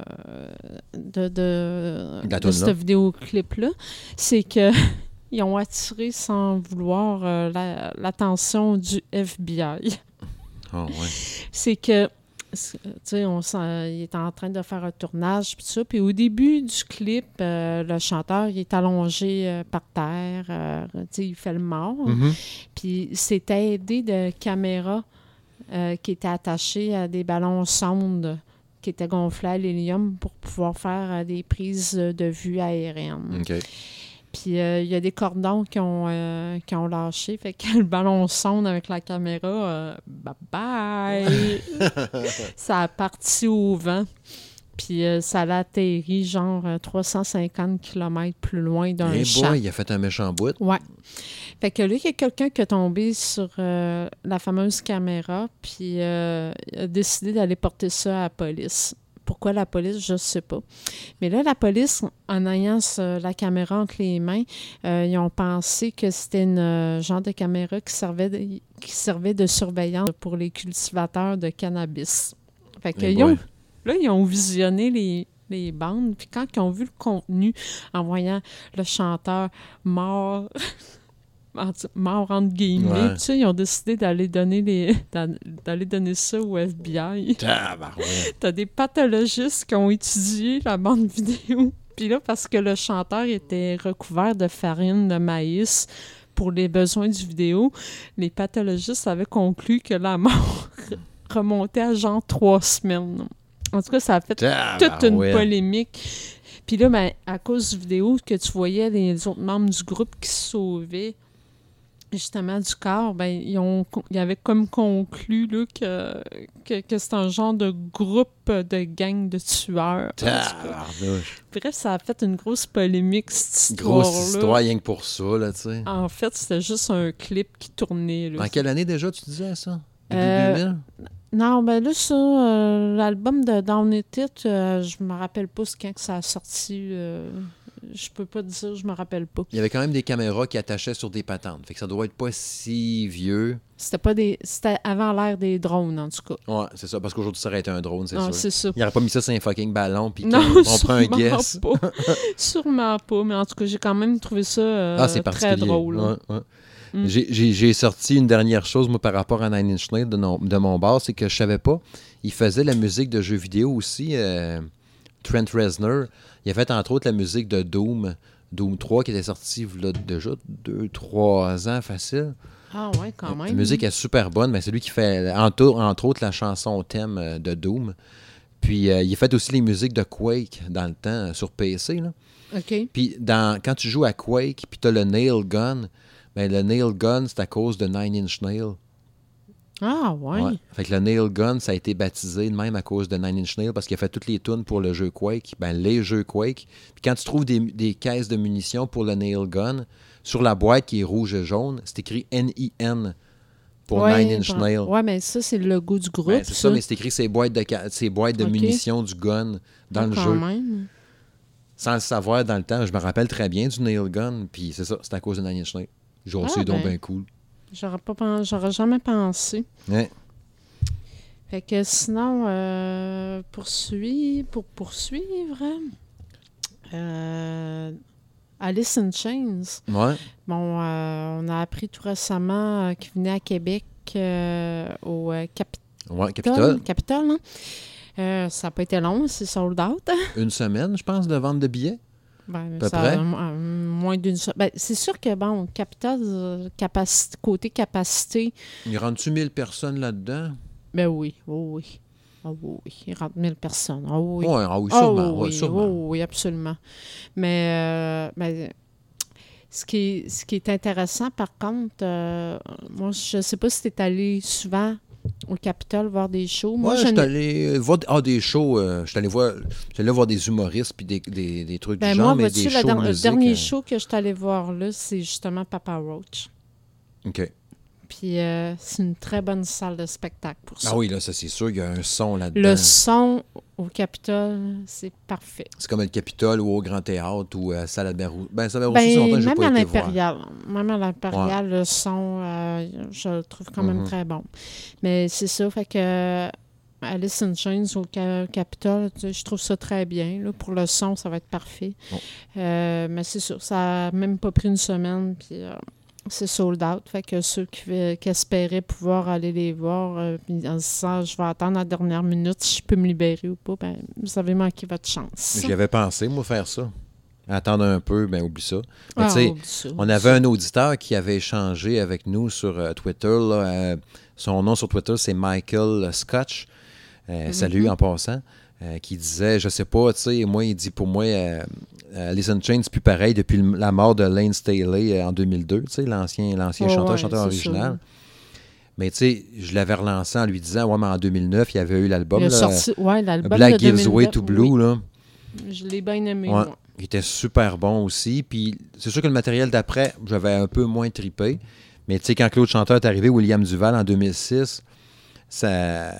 de, de, de toune, ce là. vidéoclip-là, c'est que ils ont attiré sans vouloir la- l'attention du FBI. Ah, ouais. C'est que, on sent- il est en train de faire un tournage, puis ça. Puis au début du clip, euh, le chanteur, il est allongé euh, par terre, euh, il fait le mort. Mhm. Puis c'était aidé de caméras euh, qui étaient attachées à des ballons sondes qui étaient gonflés à l'hélium pour pouvoir faire euh, des prises de vue aériennes. Puis euh, il y a des cordons qui ont, euh, qui ont lâché. Fait que le ballon sonde avec la caméra, euh, bye bye! ça a parti au vent. Puis ça a atterri genre euh, 350 km plus loin d'un Eh champ. boy, il a fait un méchant bout. Ouais. Fait que là, il y a quelqu'un qui est tombé sur la fameuse caméra, puis il a décidé d'aller porter ça à la police. Pourquoi la police, je ne sais pas. Mais là, la police, en ayant ce- la caméra entre les mains, euh, ils ont pensé que c'était une euh, genre de caméra qui servait de, qui servait de surveillance pour les cultivateurs de cannabis. Fait que Eh ils ont- boy. là, ils ont visionné les, les bandes, puis quand ils ont vu le contenu en voyant le chanteur mort, mort entre guillemets, Ouais. tu sais, ils ont décidé d'aller donner les d'a- d'aller donner ça au FBI. T'as des pathologistes qui ont étudié la bande vidéo. Puis là, parce que le chanteur était recouvert de farine de maïs pour les besoins du vidéo, les pathologistes avaient conclu que la mort remontait à genre trois semaines. En tout cas, ça a fait toute une polémique. Puis là, ben, à cause du vidéo que tu voyais les autres membres du groupe qui se sauvaient justement du corps, ben, ils, ont, ils avaient comme conclu là, que, que, que c'est un genre de groupe de gang de tueurs. Bref, ça a fait une grosse polémique, cette histoire-là. Grosse histoire, rien que pour ça, là, tu sais. En fait, c'était juste un clip qui tournait. Là. En quelle année déjà, tu disais ça? Début Euh, 2000? Non, ben là, ça, euh, l'album de Down It It, euh, je me rappelle pas c'est quand que ça a sorti. Je peux pas dire, je me rappelle pas. Il y avait quand même des caméras qui attachaient sur des patentes. Fait que ça doit être pas si vieux. C'était pas des. C'était avant l'ère des drones, en tout cas. Ouais, c'est ça. Parce qu'aujourd'hui, ça aurait été un drone, c'est sûr. c'est ça. Il n'aurait pas mis ça sur un fucking ballon, puis on prend un sûrement guess. pas. sûrement pas, mais en tout cas, j'ai quand même trouvé ça euh, ah, c'est très drôle. Ouais, ouais. Mm. J'ai- sorti une dernière chose, moi, par rapport à Nine Inch Nails de, non- de mon bar, c'est que je savais pas. Il faisait la musique de jeux vidéo aussi. euh, Trent Reznor. Il a fait, entre autres, la musique de Doom. Doom 3 qui était sorti là, déjà 2-3 ans facile. Ah, ouais, quand La même. musique est super bonne, mais c'est lui qui fait, entre, entre autres, la chanson thème euh, de Doom. Puis euh, il a fait aussi les musiques de Quake dans le temps sur PC. Là. OK. Puis dans, quand tu joues à Quake, puis tu as le nail gun, ben, le nail gun, c'est à cause de Nine Inch Nails. Ah, ouais. Ouais. Fait que le nail gun, ça a été baptisé de même à cause de Nine Inch Nails parce qu'il a fait toutes les tunes pour le jeu Quake, ben, les jeux Quake. Puis quand tu trouves des, des caisses de munitions pour le nail gun, sur la boîte qui est rouge et jaune, c'est écrit N-I-N pour Ouais, Nine Inch bon. Nails. Ouais, mais ça, c'est le logo du groupe. Ben, c'est ça, mais c'est écrit ces boîtes de, ces boîtes de munitions du gun dans Ah, le quand jeu. même. Sans le savoir dans le temps, je me rappelle très bien du nail gun, puis c'est ça, c'est à cause de Nine Inch Nails. J'ai Ah, aussi donc ben. bien cool. J'aurais pas j'aurais jamais pensé. Ouais. Fait que sinon, euh, poursuivre, pour poursuivre, euh, Alice in Chains. Ouais. Bon, euh, on a appris tout récemment qu'il venait à Québec au Capitole. Ouais, Capitole. Capitole, hein? Ça n'a pas été long, c'est sold out. Une semaine, je pense, de vente de billets. Ben, ça près? euh, moins d'une ben, c'est sûr que, bon, Capitole, euh, capacité, côté capacité, Il rentre-tu 1000 personnes là-dedans? ben oui, oui, oui. Ah oui, il rentre 1000 personnes. Ah oui. Ouais, ah oui, sûrement. oui, oui, sûrement. oui, oui, absolument. Mais, euh, mais Ce qui est, ce qui est intéressant, par contre, moi, je sais pas si tu es allé souvent au Capitole voir des shows. Moi, Moi, je je suis allé voir ah, des shows. euh, je suis allé voir, allé des humoristes puis des, des, des trucs Ben, du genre, moi, mais vois-tu, des le, shows le dernier euh, show que je suis allée voir là, c'est justement Papa Roach. OK. Puis euh, c'est une très bonne salle de spectacle pour ça. Ah oui, là, ça, c'est sûr, il y a un son là-dedans. Le son au Capitole, c'est parfait. C'est comme le Capitole ou au Grand Théâtre ou à Salle Albert Rousseau. Ben, Rousseau, ça Ben, j'ai même pas à l'Impérial, même à l'Impérial, le son, euh, je le trouve quand même Mhm. très bon. Mais c'est ça, fait que euh, Alice in Chains au Ca- Capitole, je trouve ça très bien. là. Pour le son, ça va être parfait. Bon. Euh, mais c'est sûr, ça a même pas pris une semaine, puis euh, c'est sold out. Fait que ceux qui, qui espéraient pouvoir aller les voir, euh, en se disant, je vais attendre la dernière minute si je peux me libérer ou pas, ben, vous avez manqué votre chance. J'y avais pensé, moi, faire ça. Attendre un peu, ben oublie ça. Mais Ah, oublie ça, on avait ça. un auditeur qui avait échangé avec nous sur euh, Twitter. là, euh, son nom sur Twitter, c'est Michael Scotch. Euh. Salut en passant. euh, qui disait, je sais pas, tu sais, moi, il dit pour moi, euh, in Chains, c'est plus pareil depuis le- la mort de Lane Staley euh, en 2002, tu sais, l'ancien, l'ancien Ouais, chanteur, ouais, chanteur original. ça. Mais tu sais, je l'avais relancé en lui disant, ouais, mais en 2009, il y avait eu l'album, Il là, sorti, ouais, l'album Black Gives Way 2009, to Blue, oui. là. Je l'ai bien aimé, Ouais. moi. qui était super bon aussi. Puis c'est sûr que le matériel d'après, j'avais un peu moins tripé. Mais tu sais, quand Claude Chanteur est arrivé, William Duval en 2006, ça.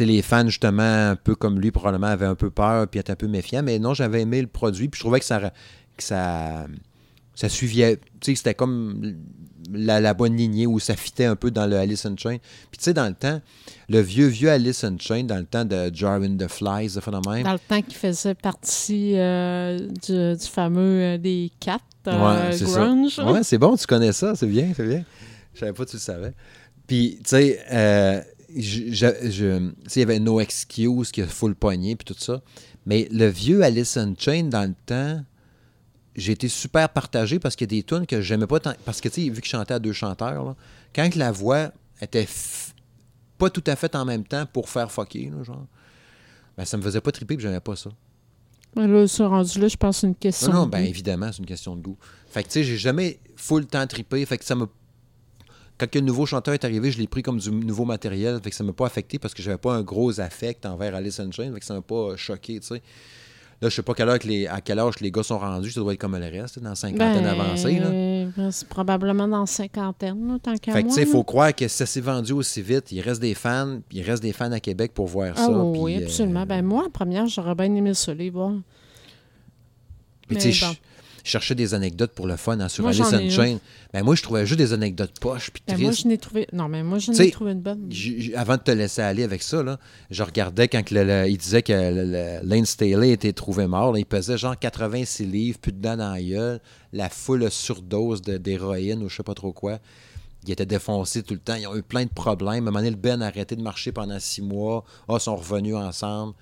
Les fans, justement, un peu comme lui, probablement, avaient un peu peur puis étaient un peu méfiants. Mais non, j'avais aimé le produit. Puis je trouvais que ça. Que ça ça suivait, tu sais, c'était comme la, la bonne lignée où ça fitait un peu dans le Alice in Chain. Puis tu sais, dans le temps, le vieux, vieux Alice in Chain, dans le temps de Jarvin the Flies, ce phénomène, Dans le temps qu'il faisait partie euh, du, du fameux euh, des quatre Ouais, euh, grunge. Ouais, c'est bon, tu connais ça, c'est bien, c'est bien. Je savais pas que tu le savais. Puis, tu sais, euh, je- je- je- il y avait No Excuse qui a full poignet, puis tout ça. Mais le vieux Alice in Chain, dans le temps, j'ai été super partagé parce qu'il y a des tunes que j'aimais pas tant. Parce que, tu sais, vu qu'il chantait à deux chanteurs, là, quand la voix était f- pas tout à fait en même temps pour faire fucker, là, genre, ben, ça me faisait pas triper, puis j'aimais pas ça. Mais Là, ce rendu là, je pense que c'est une question. Non, non, de ben goût. évidemment, c'est une question de goût. Fait que, tu sais, j'ai jamais full temps trippé. Fait que ça me. Quand le nouveau chanteur est arrivé, je l'ai pris comme du nouveau matériel. Fait que ça m'a pas affecté parce que j'avais pas un gros affect envers Alice in Chains. Fait que ça m'a pas choqué, tu sais. Là, je sais pas quelle heure que les, à quel âge les gars sont rendus. Ça doit être comme le reste, dans la cinquantaine Ben, avancée. Là. ben, c'est probablement dans la cinquantaine, là, tant qu'à Fait que, moi. tu sais, il faut croire que ça s'est vendu aussi vite. Il reste des fans, puis il reste des fans à Québec pour voir Ah ça. oui, euh, absolument. Ben, moi, en première, j'aurais bien aimé ça, les voir. Mais Mais tu sais, bon. Cherchais des anecdotes pour le fun hein, sur Moi, Alice in. Chains. Ben, moi, je trouvais juste des anecdotes poches puis Ben, moi, je n'ai trouvé. Non, mais moi, je n'ai trouvé une bonne. Avant de te laisser aller avec ça, là, je regardais quand le- le- il disait que le- Lane Staley était trouvé mort. là, il pesait genre 86 livres, plus de dents dans la gueule, la foule surdose d'héroïne ou je sais pas trop quoi. Il était défoncé tout le temps. Ils ont eu plein de problèmes. À un moment donné, le Ben a arrêté de marcher pendant six mois. Ah, ils sont revenus ensemble.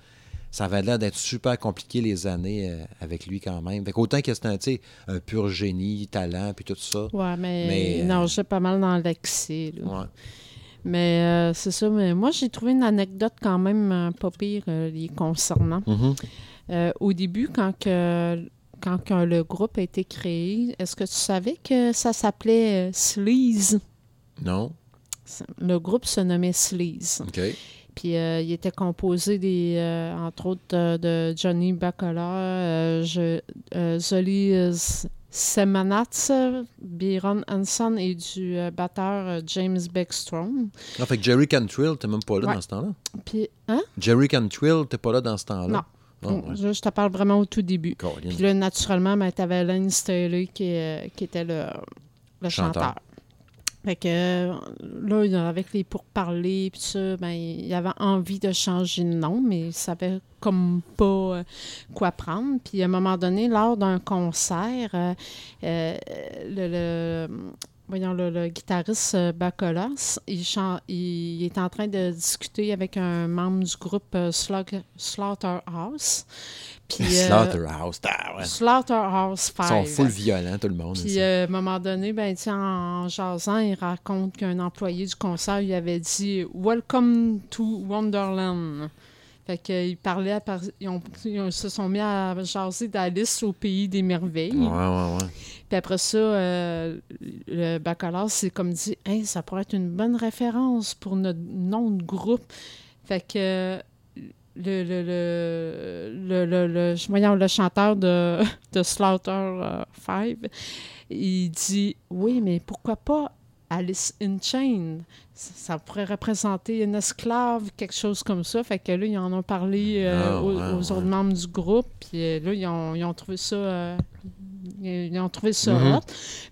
Ça avait l'air d'être super compliqué les années euh, avec lui quand même. Fait qu'autant que c'était un, pur génie, talent, puis tout ça. Ouais, mais, Mais, euh, non, j'ai pas mal dans l'excès. Ouais. Mais euh, c'est ça. Mais moi, j'ai trouvé une anecdote quand même euh, pas pire euh, les concernant. Mhm. Euh, au début, quand, que, quand que le groupe a été créé, est-ce que tu savais que ça s'appelait euh, Sleaze? Non? Le groupe se nommait Sleaze. OK. Puis euh, il était composé des, euh, entre autres euh, de Johnny Bacala, je- Zoli Semanatz, Byron Hanson et du batteur James Beckstrom. Ah, fait que Jerry Cantrill, t'es même pas là Ouais. dans ce temps-là? Puis, hein? Jerry Cantrill, t'es pas là dans ce temps-là? Non. Ah, ouais. Je, je te parle vraiment au tout début. Puis là, naturellement, ben, tu avais Lane Staley qui, qui était le, le Chanteur. chanteur. Fait que là, avec les pourparlers puis ça, ben, il avait envie de changer de nom, mais il savait comme pas euh, quoi prendre. Puis à un moment donné, lors d'un concert, euh, euh, le, voyons, le, guitariste Bacolas, il, chan- il est en train de discuter avec un membre du groupe Slaughterhouse. Puis, Slaughterhouse. ah, ouais. Slaughterhouse Ils 5. sont full violents, tout le monde. Puis euh, à un moment donné, ben, en jasant, il raconte qu'un employé du concert lui avait dit Welcome to Wonderland. Fait qu'ils parlaient, à par- ils, ont- ils ont- se sont mis à jaser d'Alice au pays des merveilles. Ouais, ouais, ouais. Puis après ça, euh, le baccalauréat s'est comme dit Hey, ça pourrait être une bonne référence pour notre nom de groupe. Fait que le, le, le, le, le, le- chanteur de, de Slaughter 5, il dit Oui, mais pourquoi pas Alice in Chain ça, ça pourrait représenter une esclave, quelque chose comme ça. Fait que là, ils en ont parlé euh, Ah, aux, ouais, aux ouais. autres membres du groupe. Puis euh, là, ils ont, ils ont trouvé ça. euh, ils ont trouvé ça Mhm. hot.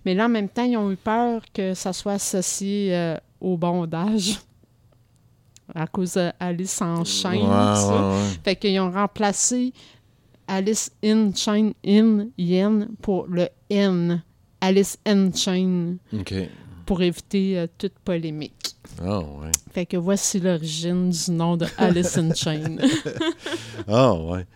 Mais là, en même temps, ils ont eu peur que ça soit associé euh, au bondage. À cause d'Alice en chaîne. Ouais. Fait qu'ils ont remplacé Alice in Chain in yen pour le N. Alice in Chain pour éviter euh, toute polémique. Ah, ouais. Fait que voici l'origine du nom de Alice in Chain. Ah, ouais.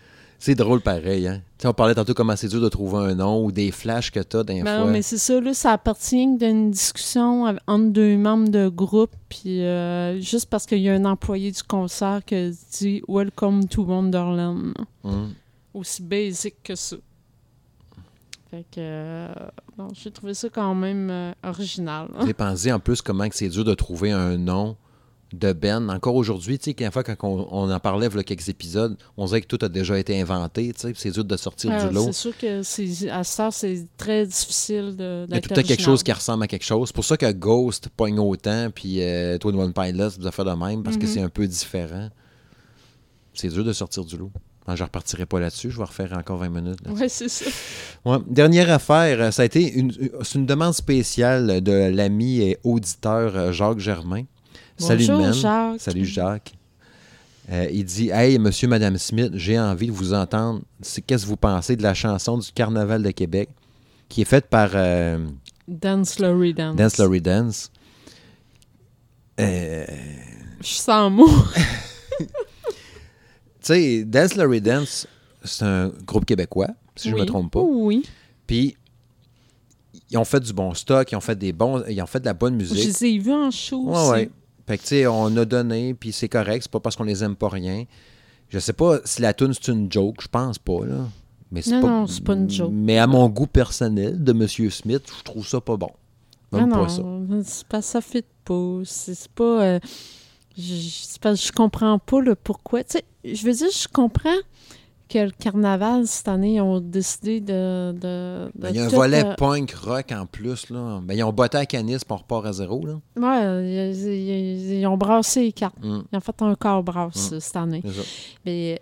C'est drôle pareil, hein. On parlait tantôt comment c'est dur de trouver un nom ou des flashs que t'as d'un Ben non, mais c'est ça, là, ça appartient d'une discussion entre deux membres de groupe, puis euh, juste parce qu'il y a un employé du concert qui dit « Welcome to Wonderland Hum. ». Aussi basic que ça. Fait que, euh, bon, j'ai trouvé ça quand même euh, original. J'ai pensé en plus comment c'est dur de trouver un nom de Ben. Encore aujourd'hui, tu sais, quand on, on en parlait, il y a quelques épisodes, on dirait que tout a déjà été inventé, tu sais, c'est dur de sortir Ah, du lot. c'est sûr que à ça, c'est très difficile de, Il y a tout temps quelque chose qui ressemble à quelque chose. C'est pour ça que Ghost pogne autant, puis euh, Twin One Pilots, vous fait de même, parce que Mhm. c'est un peu différent. C'est dur de sortir du lot. Enfin, je ne repartirai pas là-dessus, je vais refaire encore 20 minutes. Oui, c'est ça. Ouais. Dernière affaire, euh, ça a été une, c'est une demande spéciale de l'ami et auditeur euh, Jacques Germain. Salut, man. Jacques. Salut, Jacques. Euh, il dit Hey, monsieur, madame Smith, j'ai envie de vous entendre. C'est qu'est-ce que vous pensez de la chanson du Carnaval de Québec qui est faite par euh, Dance Laurie Dance. Dance Laurie Dance? Euh, Je suis sans mots. tu sais, Dance Laurie Dance, c'est un groupe québécois, si je ne me trompe pas. Oui. Puis, ils ont fait du bon stock, ils ont fait des bons, ils ont fait de la bonne Je musique. les ai vus en show Ouais, aussi. ouais. Fait que, tu sais, on a donné, puis c'est correct, c'est pas parce qu'on les aime pas rien. Je sais pas si la tune c'est une joke, je pense pas, là. Mais Non, pas, non, c'est pas une joke. Mais à mon goût personnel de M. Smith, je trouve ça pas bon. Même non, pas ça. non, c'est pas ça fit pas. C'est c'est pas. euh, je, pas- je comprends pas le pourquoi. Tu sais, je veux dire, je comprends que le carnaval cette année, ils ont décidé de. de, de Ben, Il y a un volet euh, punk rock en plus, là. Ben, ils ont botté à Canis, on repart à zéro, là. ouais, ils, ils- ils ont brassé les cartes. Hum, Ils ont fait un corps brasse Mm. cette année. Mais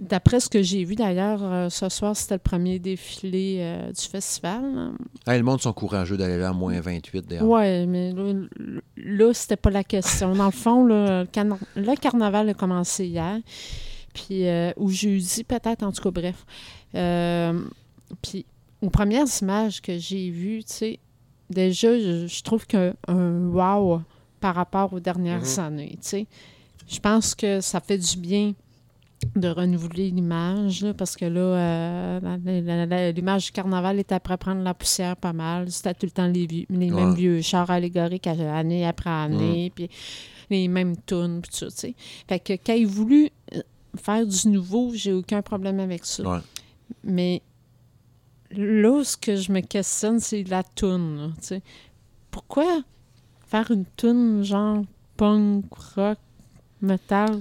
d'après ce que j'ai vu d'ailleurs, euh, ce soir, c'était le premier défilé euh, du festival. Hey, le monde sont courageux d'aller là à moins 28, d'ailleurs. Ouais, mais là, là, c'était pas la question. Dans le fond, là, le, carna- le carnaval a commencé hier, puis euh, ou jeudi peut-être, en tout cas, bref. Euh, puis aux premières images que j'ai vues, tu sais, déjà, je, je trouve qu'un un wow par rapport aux dernières Mhm. années, tu sais. Je pense que ça fait du bien de renouveler l'image, parce que là, euh, l'image du carnaval est après prendre la poussière pas mal. C'était tout le temps les, vieux- les mêmes vieux chars allégoriques année après année, puis les mêmes tunes, puis tout ça, tu sais. Fait que quand il voulu euh, faire du nouveau, j'ai aucun problème avec ça. Ouais. Mais là, ce que je me questionne, c'est la toune. là. Pourquoi faire une toune genre punk, rock, metal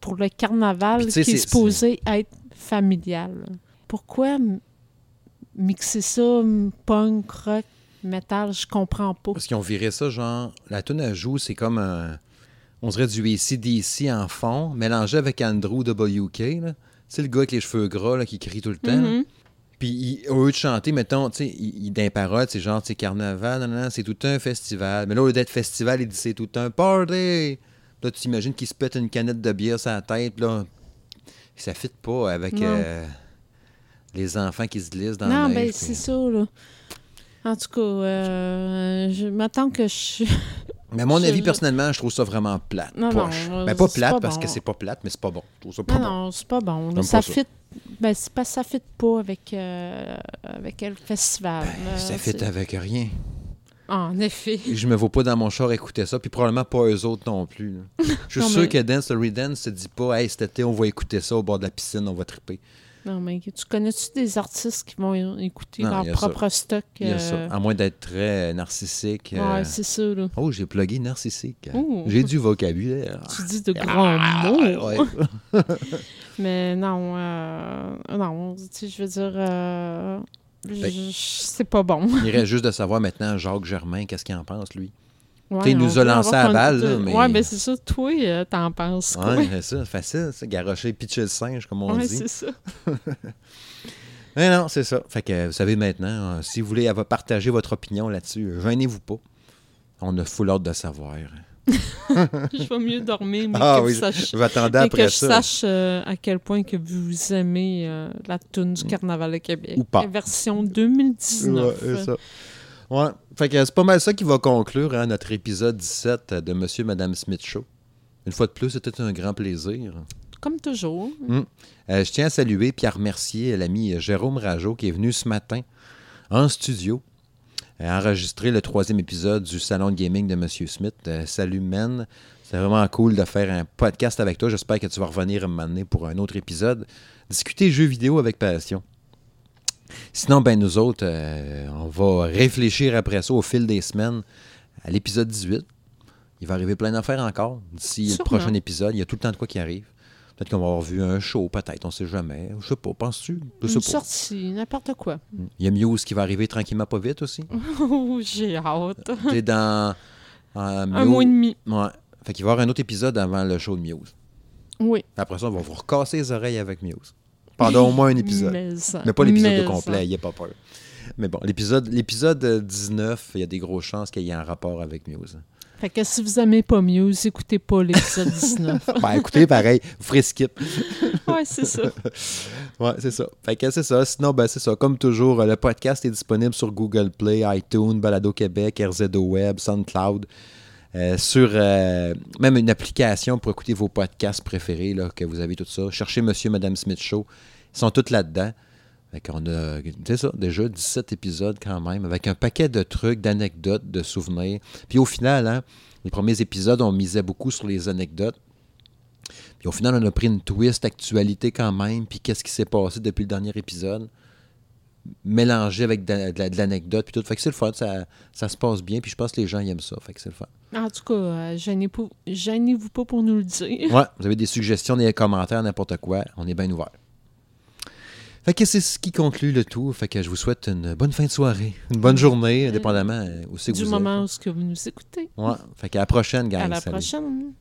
pour le carnaval qui est supposé être familial? Pourquoi mixer ça, punk, rock, metal? Je comprends pas. Parce qu'ils ont viré ça, genre, la tune à joue, c'est comme un, on dirait du ACDC en fond, mélangé avec Andrew WK, là. C'est le gars avec les cheveux gras, là, qui crie tout le temps. Mhm. Puis, au lieu de chanter, mettons, tu sais, il, c'est genre, c'est carnaval, non, non, non, c'est tout un festival. Mais là, au lieu d'être festival, il dit c'est tout un party. Là, tu t'imagines qu'il se pète une canette de bière sur la tête, là. Ça fit pas avec Non. euh, les enfants qui se glissent dans Non, la neige, ben puis- c'est ça, là. En tout cas, euh, je m'attends que je... Mais à mon Je- avis, personnellement, je trouve ça vraiment plate. Non, non, poche. euh, ben, pas plate pas parce bon. que c'est pas plate, mais c'est pas bon. Je trouve ça pas Non, bon. non, c'est pas bon. Ça pas fit... Ben, c'est pas ça fit pas avec, euh, avec le festival. Ben, ça fit avec rien. En effet. Je me vois pas dans mon char écouter ça, puis probablement pas eux autres non plus. là. Je suis Non, sûr mais- que Dance the Redance se dit pas, hey, cet été, on va écouter ça au bord de la piscine, on va triper. Non, mais tu connais-tu des artistes qui vont écouter Non, leur ça. propre stock? Il y a euh, ça. À moins d'être très narcissique. euh, Ouais, c'est ça, là. Oh, j'ai plugué narcissique. Ouh. J'ai du vocabulaire. Tu dis de grands mots. Ouais. Mais non, euh, non, tu sais, je veux dire, euh, je- c'est pas bon. Il reste juste de savoir maintenant, Jacques Germain, qu'est-ce qu'il en pense, lui? Ouais, il nous a lancé à balle, là, mais- Ouais, ben c'est ça. Toi, euh, t'en penses quoi? Ouais, c'est ça, facile, ça. Garocher, pitcher le singe, comme on Ouais, dit. c'est ça. Mais non, c'est ça. Fait que vous savez maintenant, euh, si vous voulez partager votre opinion là-dessus, euh, gênez-vous pas. On a full ordre de savoir. je vais mieux dormir, mais Ah que oui, sachiez- je après que je ça. sache euh, à quel point que vous aimez euh, la tune du Carnaval de Québec. Ou pas. La version 2019. Ouais, c'est ça. Ouais. Fait que c'est pas mal ça qui va conclure hein, notre épisode 17 de Monsieur et Madame Smith Show. Une fois de plus, c'était un grand plaisir. Comme toujours. Euh, je tiens à saluer et à remercier l'ami Jérôme Rajo qui est venu ce matin en studio euh, enregistrer le troisième épisode du Salon de Gaming de Monsieur Smith. Euh, salut, men. C'est vraiment cool de faire un podcast avec toi. J'espère que tu vas revenir m'amener pour un autre épisode. Discuter jeux vidéo avec passion. Sinon, ben nous autres, euh, on va réfléchir après ça au fil des semaines à l'épisode 18. Il va arriver plein d'affaires encore d'ici le prochain épisode. Il y a tout le temps de quoi qui arrive. Peut-être qu'on va avoir vu un show, peut-être, on sait jamais. Je sais pas, penses-tu? Sais Une pas. sortie, n'importe quoi. Il y a Muse qui va arriver tranquillement pas vite aussi. Oh, j'ai hâte. T'es dans... Un mois et demi. Ouais. Fait qu'il va y avoir un autre épisode avant le show de Muse. Oui. Après ça, on va vous recasser les oreilles avec Muse. Pendant au moins un épisode. Mais, ça- Mais pas l'épisode complet, il a pas peur. Mais bon, l'épisode l'épisode euh, 19, il y a des grosses chances qu'il y ait un rapport avec Muse. Fait que si vous aimez pas Muse, écoutez pas l'épisode 19. Ben écoutez, pareil, vous ferez skip. ouais, c'est ça. Ouais, c'est ça. Fait que c'est ça. Sinon, ben c'est ça. Comme toujours, euh, le podcast est disponible sur Google Play, iTunes, Balado Québec, RZO Web, SoundCloud. Euh, sur euh, même une application pour écouter vos podcasts préférés, que vous avez tout ça. Cherchez Monsieur, Madame Smith Show. Ils sont tous là-dedans. Qu'on a, déjà 17 épisodes quand même, avec un paquet de trucs, d'anecdotes, de souvenirs. Puis au final, hein, les premiers épisodes, on misait beaucoup sur les anecdotes. Puis au final, on a pris une twist actualité quand même, puis qu'est-ce qui s'est passé depuis le dernier épisode, mélangé avec de, de la- de l'anecdote, puis tout. Fait que c'est le fun, ça, ça se passe bien, puis je pense que les gens ils aiment ça, fait que c'est le fun. En tout cas, euh, gênez-vous gênez-vous pas pour nous le dire. Ouais, vous avez des suggestions, des commentaires, n'importe quoi, on est bien ouvert. Fait que c'est ce qui conclut le tout. Fait que je vous souhaite une bonne fin de soirée, une bonne journée, indépendamment euh, où c'est que du vous moment êtes. où ce que vous nous écoutez. Ouais, fait qu'à la prochaine, gang. à la salut. prochaine.